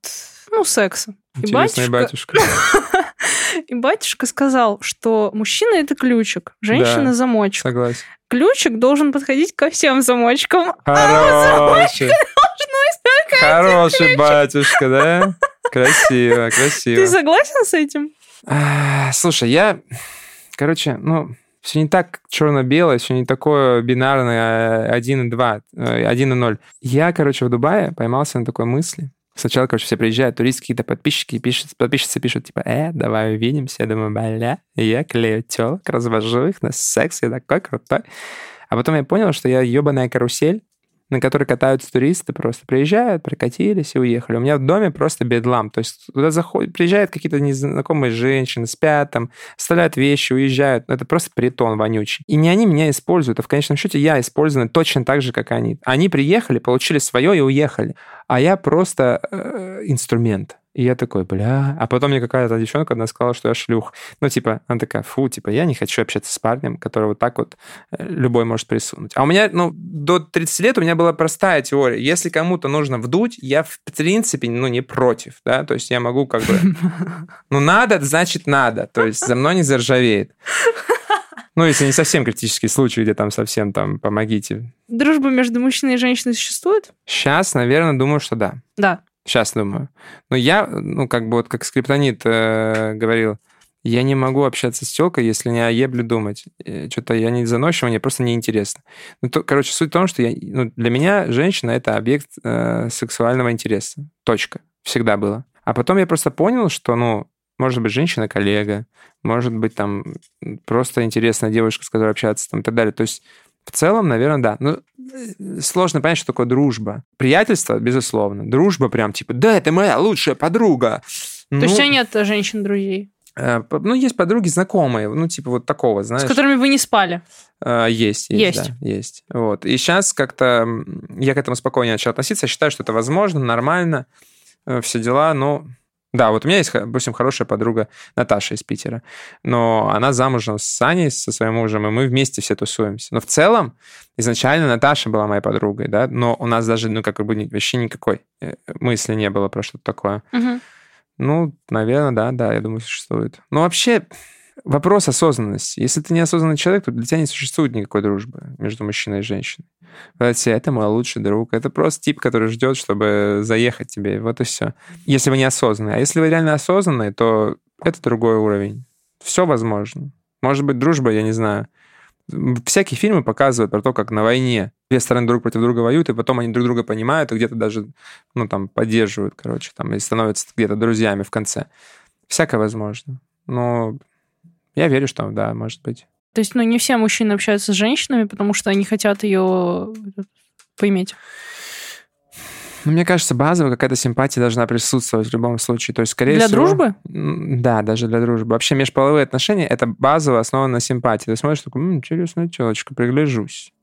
ну, секса. Интересный и батюшка. И батюшка сказал, что мужчина это ключик, женщина Да, замочек. Согласен. Ключик должен подходить ко всем замочкам. Хороший. Хороший батюшка, да? Красиво, красиво. Ты согласен с этим? А, Слушай, я, короче, ну, все не так черно-белое, все не такое бинарное 1 и 2, 1 и 0. Я, короче, в Дубае поймался на такой мысли. Сначала, короче, все приезжают, туристы, какие-то подписчики, пишут, подписчицы пишут, типа, э, давай увидимся. Я думаю, бля, я клею телок, развожу их на секс, я такой крутой. А потом я понял, что я ебаная карусель, на которой катаются туристы, просто приезжают, прокатились и уехали. У меня в доме просто бедлам. То есть туда заходят, приезжают какие-то незнакомые женщины, спят там, оставляют вещи, уезжают. Это просто притон вонючий. И не они меня используют, а в конечном счете я использован точно так же, как они. Они приехали, получили свое и уехали. А я просто э, инструмент. И я такой, бля. А потом мне какая-то девчонка, она сказала, что я шлюх. Ну, типа, она такая, фу, типа, я не хочу общаться с парнем, который вот так вот э, любой может присунуть. А у меня, ну, до 30 лет у меня была простая теория. Если кому-то нужно вдуть, я, в принципе, ну, не против, да, то есть я могу как бы... Ну, надо, значит, надо. То есть за мной не заржавеет. Ну, если не совсем критический случай, где там совсем там помогите. Дружба между мужчиной и женщиной существует? Сейчас, наверное, думаю, что да. Да. Сейчас думаю. Но я, ну, как бы вот как скриптонит э, говорил, я не могу общаться с телкой, если не о ебле думать. Что-то я не заносчиво, мне просто неинтересно. Ну, то, короче, суть в том, что я, ну, для меня женщина — это объект э, сексуального интереса. Точка. Всегда было. А потом я просто понял, что, ну, может быть, женщина-коллега, может быть, там, просто интересная девушка, с которой общаться, там, и так далее. То есть в целом, наверное, да. Ну, сложно понять, что такое дружба. Приятельство, безусловно. Дружба прям типа, да, это моя лучшая подруга. То есть у тебя нет женщин-друзей? э, Ну, есть подруги знакомые, ну, типа вот такого, знаешь. С которыми вы не спали? Э, Есть, есть, Есть. да, есть. Вот. И сейчас как-то я к этому спокойнее начал относиться. Я считаю, что это возможно, нормально, э, все дела, но... Да, вот у меня есть, допустим, хорошая подруга Наташа из Питера, но она замужем с Саней, со своим мужем, и мы вместе все тусуемся. Но в целом, изначально Наташа была моей подругой, да, но у нас даже, ну, как бы вообще никакой э, мысли не было про что-то такое. Мгм. Ну, наверное, да, да, я думаю, существует. Но вообще вопрос осознанности. Если ты неосознанный человек, то для тебя не существует никакой дружбы между мужчиной и женщиной. Тебе, это мой лучший друг, это просто тип, который ждет, чтобы заехать тебе, вот и все. Если вы неосознанные. А если вы реально осознанные, то это другой уровень. Все возможно. Может быть, дружба, я не знаю. Всякие фильмы показывают про то, как на войне две стороны друг против друга воюют, и потом они друг друга понимают, и где-то даже, ну, там, поддерживают, короче, там, и становятся где-то друзьями в конце. Всякое возможно. Но я верю, что да, может быть. То есть, ну, не все мужчины общаются с женщинами, потому что они хотят ее поиметь. Ну, мне кажется, базовая какая-то симпатия должна присутствовать в любом случае. То есть, скорее Для всего... дружбы? М, Да, даже для дружбы. Вообще межполовые отношения — это базово основано на симпатии. Ты смотришь, такой, «М, интересная телочка, пригляжусь.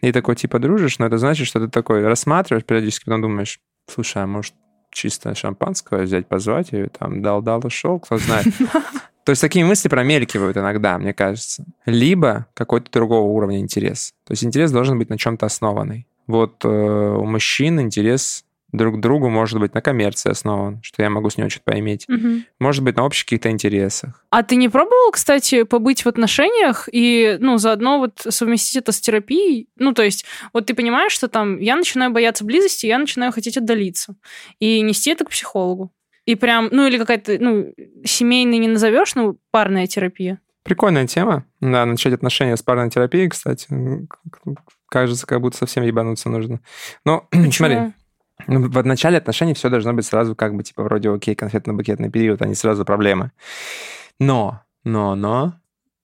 И такой, типа, дружишь, но это значит, что ты такой рассматриваешь периодически, потом думаешь, слушай, а может, чисто шампанского взять, позвать ее, там, дал-дал, ушел, кто знает. То есть такие мысли промелькивают иногда, мне кажется. Либо какой-то другого уровня интерес. То есть интерес должен быть на чем-то основанный. Вот э, у мужчин интерес друг к другу может быть на коммерции основан, что я могу с него что-то поиметь. Мгм. Может быть, на общих каких-то интересах. А ты не пробовал, кстати, побыть в отношениях и, ну, заодно вот совместить это с терапией? Ну, то есть, вот ты понимаешь, что там я начинаю бояться близости, я начинаю хотеть отдалиться. И нести это к психологу. И прям, ну, или какая-то, ну, семейный не назовешь, ну, парная терапия. Прикольная тема. Да, начать отношения с парной терапией, кстати. Кажется, как будто совсем ебануться нужно. Но, смотри, Почему? Ну, в начале отношений все должно быть сразу как бы, типа, вроде, окей, конфетно-букетный период, а не сразу проблемы. Но, но, но,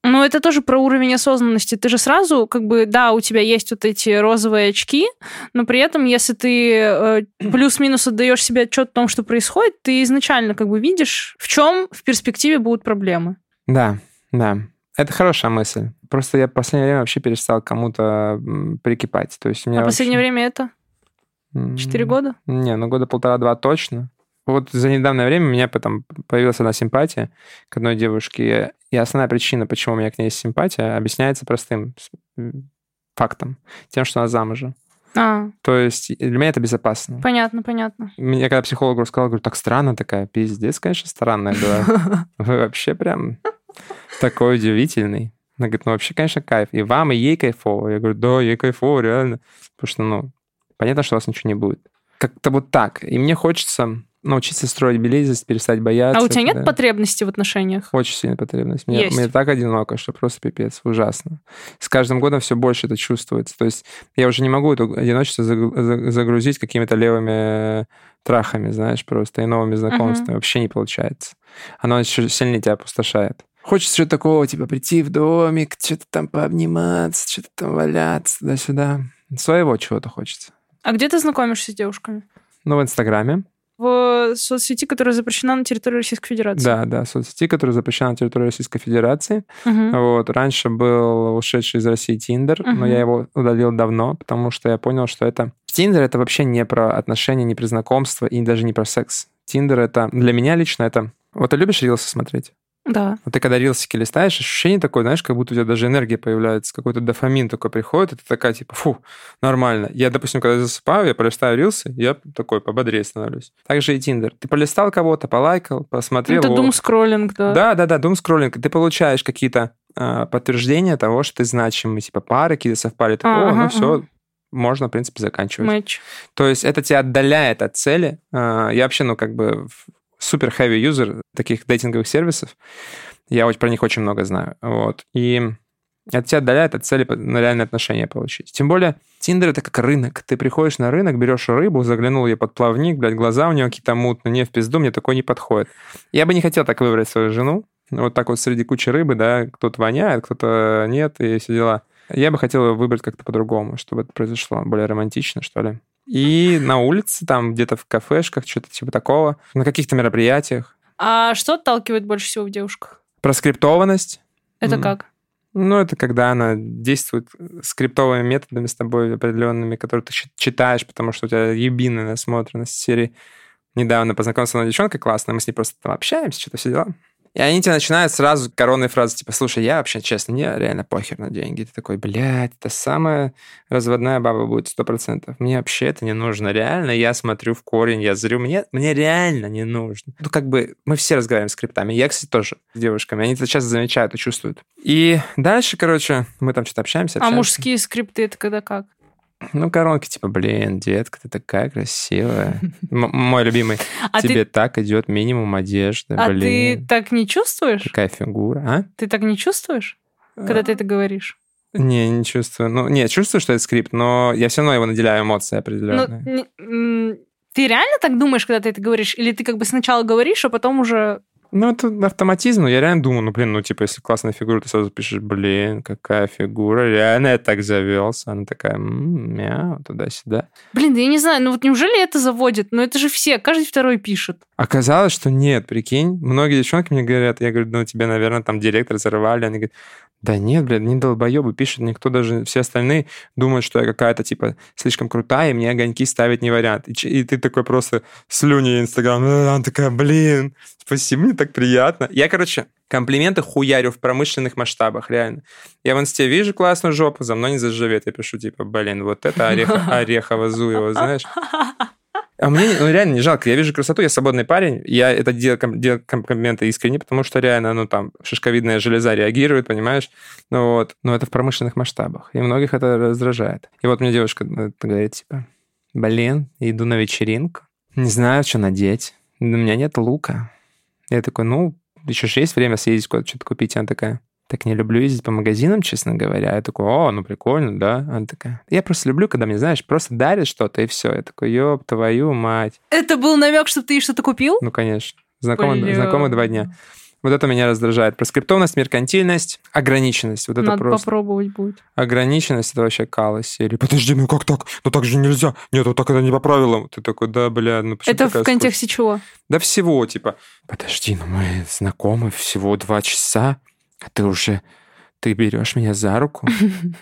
ну, это тоже про уровень осознанности. Ты же сразу, как бы, да, у тебя есть вот эти розовые очки, но при этом, если ты э, плюс-минус отдаешь себе отчет о том, что происходит, ты изначально как бы видишь, в чем в перспективе будут проблемы. Да, да. Это хорошая мысль. Просто я в последнее время вообще перестал кому-то прикипать. То есть у меня а вообще... последнее время это? Четыре года? Не, ну года полтора-два точно. Вот за недавнее время у меня потом появилась одна симпатия к одной девушке, и основная причина, почему у меня к ней есть симпатия, объясняется простым фактом, тем, что она замужем. А. То есть для меня это безопасно. Понятно, понятно. Я когда психологу рассказал, говорю, так странно такая, пиздец, конечно, странная была. Вы вообще прям такой удивительный. Она говорит, ну вообще, конечно, кайф. И вам, и ей кайфово. Я говорю, да, ей кайфово, реально. Потому что, ну, понятно, что у вас ничего не будет. Как-то вот так. И мне хочется научиться строить близость, перестать бояться. А у тебя нет да. потребности в отношениях? Очень сильная потребность. Мне, мне так одиноко, что просто пипец, ужасно. С каждым годом все больше это чувствуется. То есть я уже не могу это одиночество загрузить какими-то левыми трахами, знаешь, просто и новыми знакомствами. Uh-huh. Вообще не получается. Оно еще сильнее тебя опустошает. Хочется что-то такого, типа прийти в домик, что-то там пообниматься, что-то там валяться, туда-сюда. Своего чего-то хочется. А где ты знакомишься с девушками? Ну, в Инстаграме в соцсети, которая запрещена на территории Российской Федерации. Да, да, соцсети, которая запрещена на территории Российской Федерации. Угу. Вот. Раньше был ушедший из России Тиндер, угу. но я его удалил давно, потому что я понял, что это... Тиндер — это вообще не про отношения, не про знакомство и даже не про секс. Тиндер — это... Для меня лично это... Вот ты любишь рилсы смотреть? Да. Вот ты когда рилсики листаешь, ощущение такое, знаешь, как будто у тебя даже энергия появляется, какой-то дофамин такой приходит, и ты такая, типа, фу, нормально. Я, допустим, когда засыпаю, я полистаю рилсы, я такой пободрее становлюсь. Также и Тиндер. Ты полистал кого-то, полайкал, посмотрел. Это дум-скроллинг, да. Да, да, да, дум-скроллинг. Ты получаешь какие-то э, подтверждения того, что ты значимый, типа пары какие-то совпали. Ты, ага, О, ну все, ага. можно, в принципе, заканчивать. Матч. То есть это тебя отдаляет от цели. Э, я вообще, ну, как бы супер heavy юзер таких дейтинговых сервисов. Я про них очень много знаю. Вот. И это тебя отдаляет от цели на реальные отношения получить. Тем более, Тиндер — это как рынок. Ты приходишь на рынок, берешь рыбу, заглянул ее под плавник, блядь, глаза у нее какие-то мутные, не в пизду, мне такой не подходит. Я бы не хотел так выбрать свою жену. Вот так вот среди кучи рыбы, да, кто-то воняет, кто-то нет, и все дела. Я бы хотел выбрать как-то по-другому, чтобы это произошло более романтично, что ли. И на улице, там где-то в кафешках, что-то типа такого, на каких-то мероприятиях. А что отталкивает больше всего в девушках? Проскриптованность. Это как? Ну, это когда она действует скриптовыми методами с тобой определенными, которые ты читаешь, потому что у тебя ебиная насмотренность серии. Недавно познакомился с одной девчонкой классно, мы с ней просто там общаемся, что-то все дела. И они тебе начинают сразу коронные фразы, типа, слушай, я вообще, честно, мне реально похер на деньги. Ты такой, блядь, это самая разводная баба будет, сто процентов. Мне вообще это не нужно. Реально, я смотрю в корень, я зрю, мне, мне реально не нужно. Ну, как бы, мы все разговариваем с криптами. Я, кстати, тоже с девушками. Они это часто замечают и чувствуют. И дальше, короче, мы там что-то общаемся, а общаемся. А мужские скрипты это когда как? Ну, коронки, типа, блин, детка, ты такая красивая. мой любимый. А Тебе так идет минимум одежды, а блин. А ты так не чувствуешь? Какая фигура, а? Ты так не чувствуешь, когда ты это говоришь? Не, не чувствую. Ну, не, чувствую, что это скрипт, но я все равно его наделяю эмоции определенные. Ну, ты реально так думаешь, когда ты это говоришь? Или ты как бы сначала говоришь, а потом уже ну, это автоматизм. Ну, я реально думаю, ну, блин, ну, типа, если классная фигура, ты сразу пишешь, блин, какая фигура. Реально я так завелся. Она такая, м-м, мяу, туда-сюда. Блин, да я не знаю, ну вот неужели это заводит? Ну, это же все, каждый второй пишет. Оказалось, что нет, прикинь. Многие девчонки мне говорят, я говорю, ну, тебе, наверное, там директор зарывали. Они говорят, да нет, блядь, не долбоебы пишут, никто даже, все остальные думают, что я какая-то, типа, слишком крутая, и мне огоньки ставить не вариант. И, и ты такой просто слюни Инстаграм, она такая, блин, спасибо, мне так приятно. Я, короче, комплименты хуярю в промышленных масштабах, реально. Я в инсте вижу классную жопу, за мной не заживет. Я пишу, типа, блин, вот это Орехово-Зуево, знаешь? А мне ну, реально не жалко. Я вижу красоту, я свободный парень. Я это делаю, делаю комплименты искренне, потому что реально, ну, там, шишковидная железа реагирует, понимаешь? Ну, вот. Но это в промышленных масштабах. И многих это раздражает. И вот мне девушка э, говорит, типа, блин, иду на вечеринку, не знаю, что надеть. У меня нет лука. Я такой, ну, еще же есть время съездить куда-то что-то купить. Она такая, так не люблю ездить по магазинам, честно говоря. Я такой, о, ну прикольно, да? Она такая, я просто люблю, когда мне, знаешь, просто дарят что-то, и все. Я такой, ёб твою мать. Это был намек, что ты что-то купил? Ну, конечно. Знакомы, знакомы два дня. Вот это меня раздражает. Проскриптовность, меркантильность, ограниченность. Вот это Надо просто. попробовать будет. Ограниченность это вообще кал из серии. Подожди, ну как так? Ну так же нельзя. Нет, вот так это не по правилам. Ты такой, да, бля, ну почему Это в контексте чего? скучная?» Да всего, типа, подожди, ну мы знакомы всего два часа, а ты уже... Ты берешь меня за руку?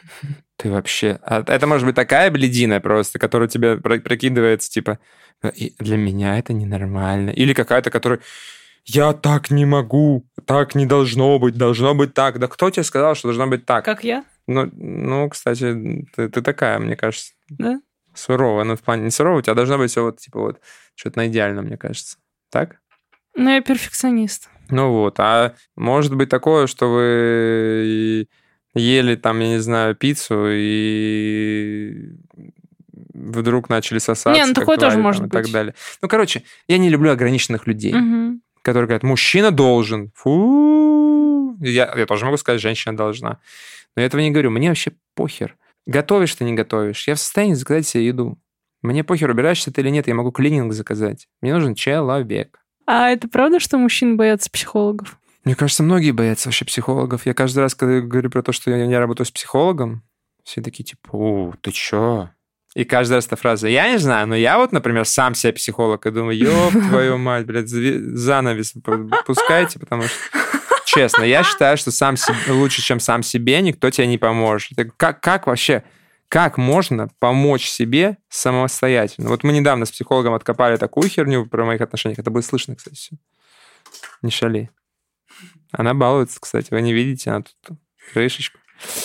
Ты вообще... а Это может быть такая бледина просто, которая тебе про- прокидывается, типа, «И для меня это ненормально. Или какая-то, которая... Я так не могу, так не должно быть, должно быть так. Да кто тебе сказал, что должно быть так? Как я? Ну, ну кстати, ты, ты такая, мне кажется. Да? Суровая. Ну, в плане не суровая, у тебя должно быть все вот, типа, вот, что-то на идеальном, мне кажется. Так? Ну, я перфекционист. Ну вот, а может быть такое, что вы ели там, я не знаю, пиццу и вдруг начали сосаться. Не, ну такое тоже твари, может там, И так быть. далее. Ну, короче, я не люблю ограниченных людей, Мгм. которые говорят, мужчина должен. Фу. Я, я тоже могу сказать, женщина должна. Но я этого не говорю. Мне вообще похер. Готовишь ты, не готовишь. Я в состоянии заказать себе еду. Мне похер, убираешься ты или нет, я могу клининг заказать. Мне нужен человек. А это правда, что мужчин боятся психологов? Мне кажется, многие боятся вообще психологов. Я каждый раз, когда говорю про то, что я, я работаю с психологом, все такие типа, о, ты чё? И каждый раз эта фраза, я не знаю, но я вот, например, сам себе психолог, и думаю, ёб твою мать, блядь, занавес пускайте, потому что, честно, я считаю, что сам себе, лучше, чем сам себе, никто тебе не поможет. Как, как вообще, как можно помочь себе самостоятельно? Вот мы недавно с психологом откопали такую херню про моих отношениях, это будет слышно, кстати, все. Не шали. Она балуется, кстати, вы не видите, она тут крышечку.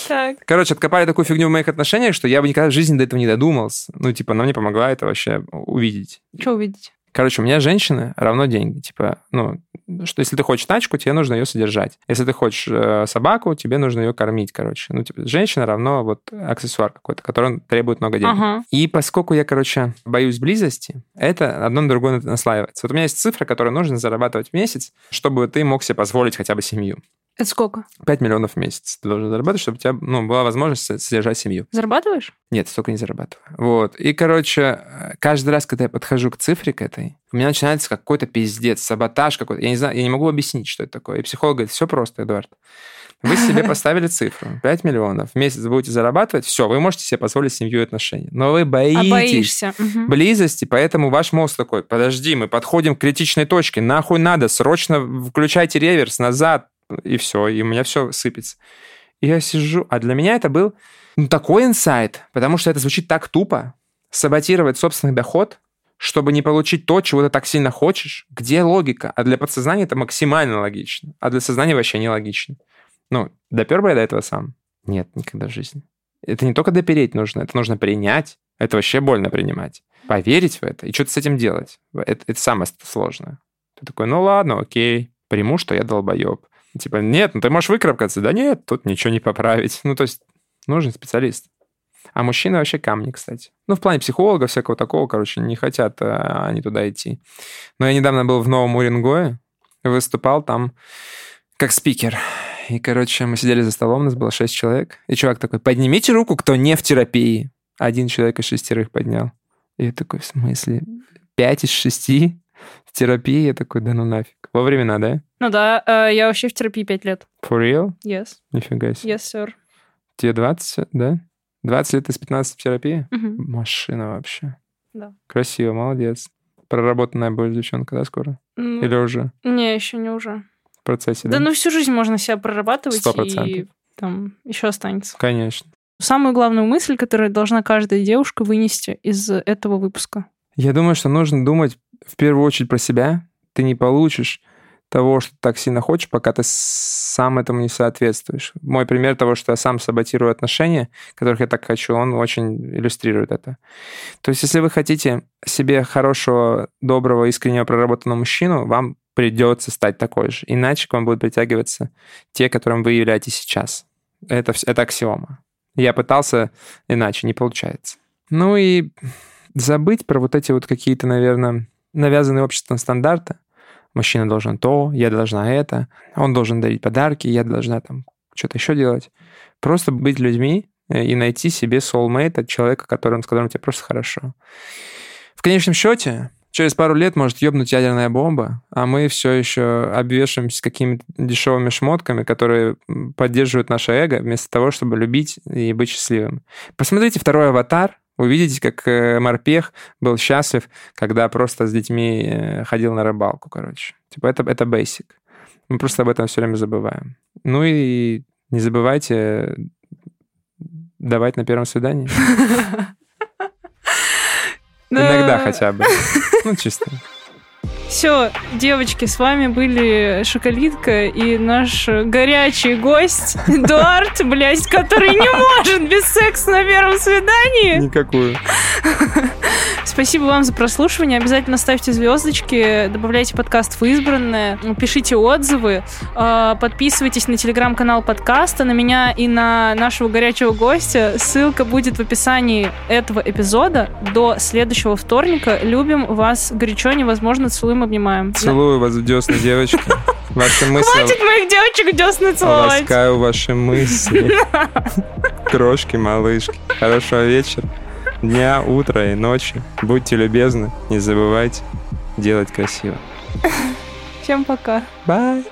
Так. Короче, откопали такую фигню в моих отношениях, что я бы никогда в жизни до этого не додумался. Ну, типа, она мне помогла это вообще увидеть. Что увидеть? Короче, у меня женщина равно деньги. Типа, ну, что если ты хочешь тачку, тебе нужно ее содержать. Если ты хочешь э, собаку, тебе нужно ее кормить, короче. Ну, типа, женщина равно вот аксессуар какой-то, который требует много денег. Ага. И поскольку я, короче, боюсь близости, это одно на другое наслаивается. Вот у меня есть цифра, которую нужно зарабатывать в месяц, чтобы ты мог себе позволить хотя бы семью. Это сколько? 5 миллионов в месяц ты должен зарабатывать, чтобы у тебя ну, была возможность со- содержать семью. Зарабатываешь? Нет, столько не зарабатываю. Вот. И, короче, э, каждый раз, когда я подхожу к цифре к этой, у меня начинается какой-то пиздец, саботаж какой-то. Я не знаю, я не могу объяснить, что это такое. И психолог говорит, все просто, Эдуард. Вы себе поставили цифру 5 миллионов. В месяц будете зарабатывать, все, вы можете себе позволить семью и отношения. Но вы А боитесь боишься? Мгм. близости, поэтому ваш мозг такой, подожди, мы подходим к критичной точке, нахуй надо, срочно включайте реверс назад, и все, и у меня все сыпется. И я сижу, а для меня это был ну, такой инсайт, потому что это звучит так тупо, саботировать собственный доход, чтобы не получить то, чего ты так сильно хочешь. Где логика? А для подсознания это максимально логично, а для сознания вообще не логично. Ну, допер бы я до этого сам? Нет, никогда в жизни. Это не только допереть нужно, это нужно принять. Это вообще больно принимать. Поверить в это и что-то с этим делать. Это, это самое сложное. Ты такой, ну ладно, окей, приму, что я долбоеб. Типа, нет, ну ты можешь выкарабкаться. Да нет, тут ничего не поправить. Ну, то есть нужен специалист. А мужчины вообще камни, кстати. Ну, в плане психолога всякого такого, короче, не хотят а, они туда идти. Но я недавно был в Новом Уренгое, выступал там как спикер. И, короче, мы сидели за столом, у нас было шесть человек. И чувак такой, поднимите руку, кто не в терапии. Один человек из шестерых поднял. И я такой, в смысле? Пять из шести терапии? Я такой, да ну нафиг. Во времена, да? Ну да, э, я вообще в терапии 5 лет. For real? Yes. Нифига себе. Yes, sir. Тебе 20, да? 20 лет из 15 в терапии? Мгм. Машина вообще. Да. Красиво, молодец. Проработанная будет девчонка, да, скоро? Ну, Или уже Не, еще не уже. в процессе, Да, да? ну всю жизнь можно себя прорабатывать, Сто и процентов. там еще останется. Конечно. Самую главную мысль, которую должна каждая девушка вынести из этого выпуска. Я думаю, что нужно думать в первую очередь про себя. Ты не получишь того, что ты так сильно хочешь, пока ты сам этому не соответствуешь. Мой пример того, что я сам саботирую отношения, которых я так хочу, он очень иллюстрирует это. То есть, если вы хотите себе хорошего, доброго, искреннего, проработанного мужчину, вам придется стать такой же. Иначе к вам будут притягиваться те, которым вы являетесь сейчас. Это, это аксиома. Я пытался иначе, не получается. Ну и забыть про вот эти вот какие-то, наверное, навязанные обществом стандарты. Мужчина должен то, я должна это, он должен дарить подарки, я должна там что-то еще делать. Просто быть людьми э, и найти себе soulmate от человека, который, с которым тебе просто хорошо. В конечном счете, через пару лет может ёбнуть ядерная бомба, а мы все еще обвешиваемся какими-то дешевыми шмотками, которые поддерживают наше эго, вместо того, чтобы любить и быть счастливым. Посмотрите второй «Аватар», Увидите, как э, морпех был счастлив, когда просто с детьми э, ходил на рыбалку, короче. Типа это, это basic. Мы просто об этом все время забываем. Ну и не забывайте давать на первом свидании. Иногда хотя бы. Ну, чисто. Все, девочки, с вами были Шоколитка и наш горячий гость Эдуард, блядь, который не может без секса на первом свидании. Никакую. Спасибо вам за прослушивание. Обязательно ставьте звездочки, добавляйте подкаст в избранное, пишите отзывы, а, подписывайтесь на телеграм-канал подкаста, на меня и на нашего горячего гостя. Ссылка будет в описании этого эпизода. До следующего вторника. Любим вас горячо, невозможно, целуем, обнимаем. Целую вас в десны, девочки. Ваши мысли... Хватит моих девочек десны целовать. Ласкаю ваши мысли. Крошки, малышки. Хорошего вечера дня, утра и ночи. Будьте любезны, не забывайте делать красиво. Всем пока. Bye.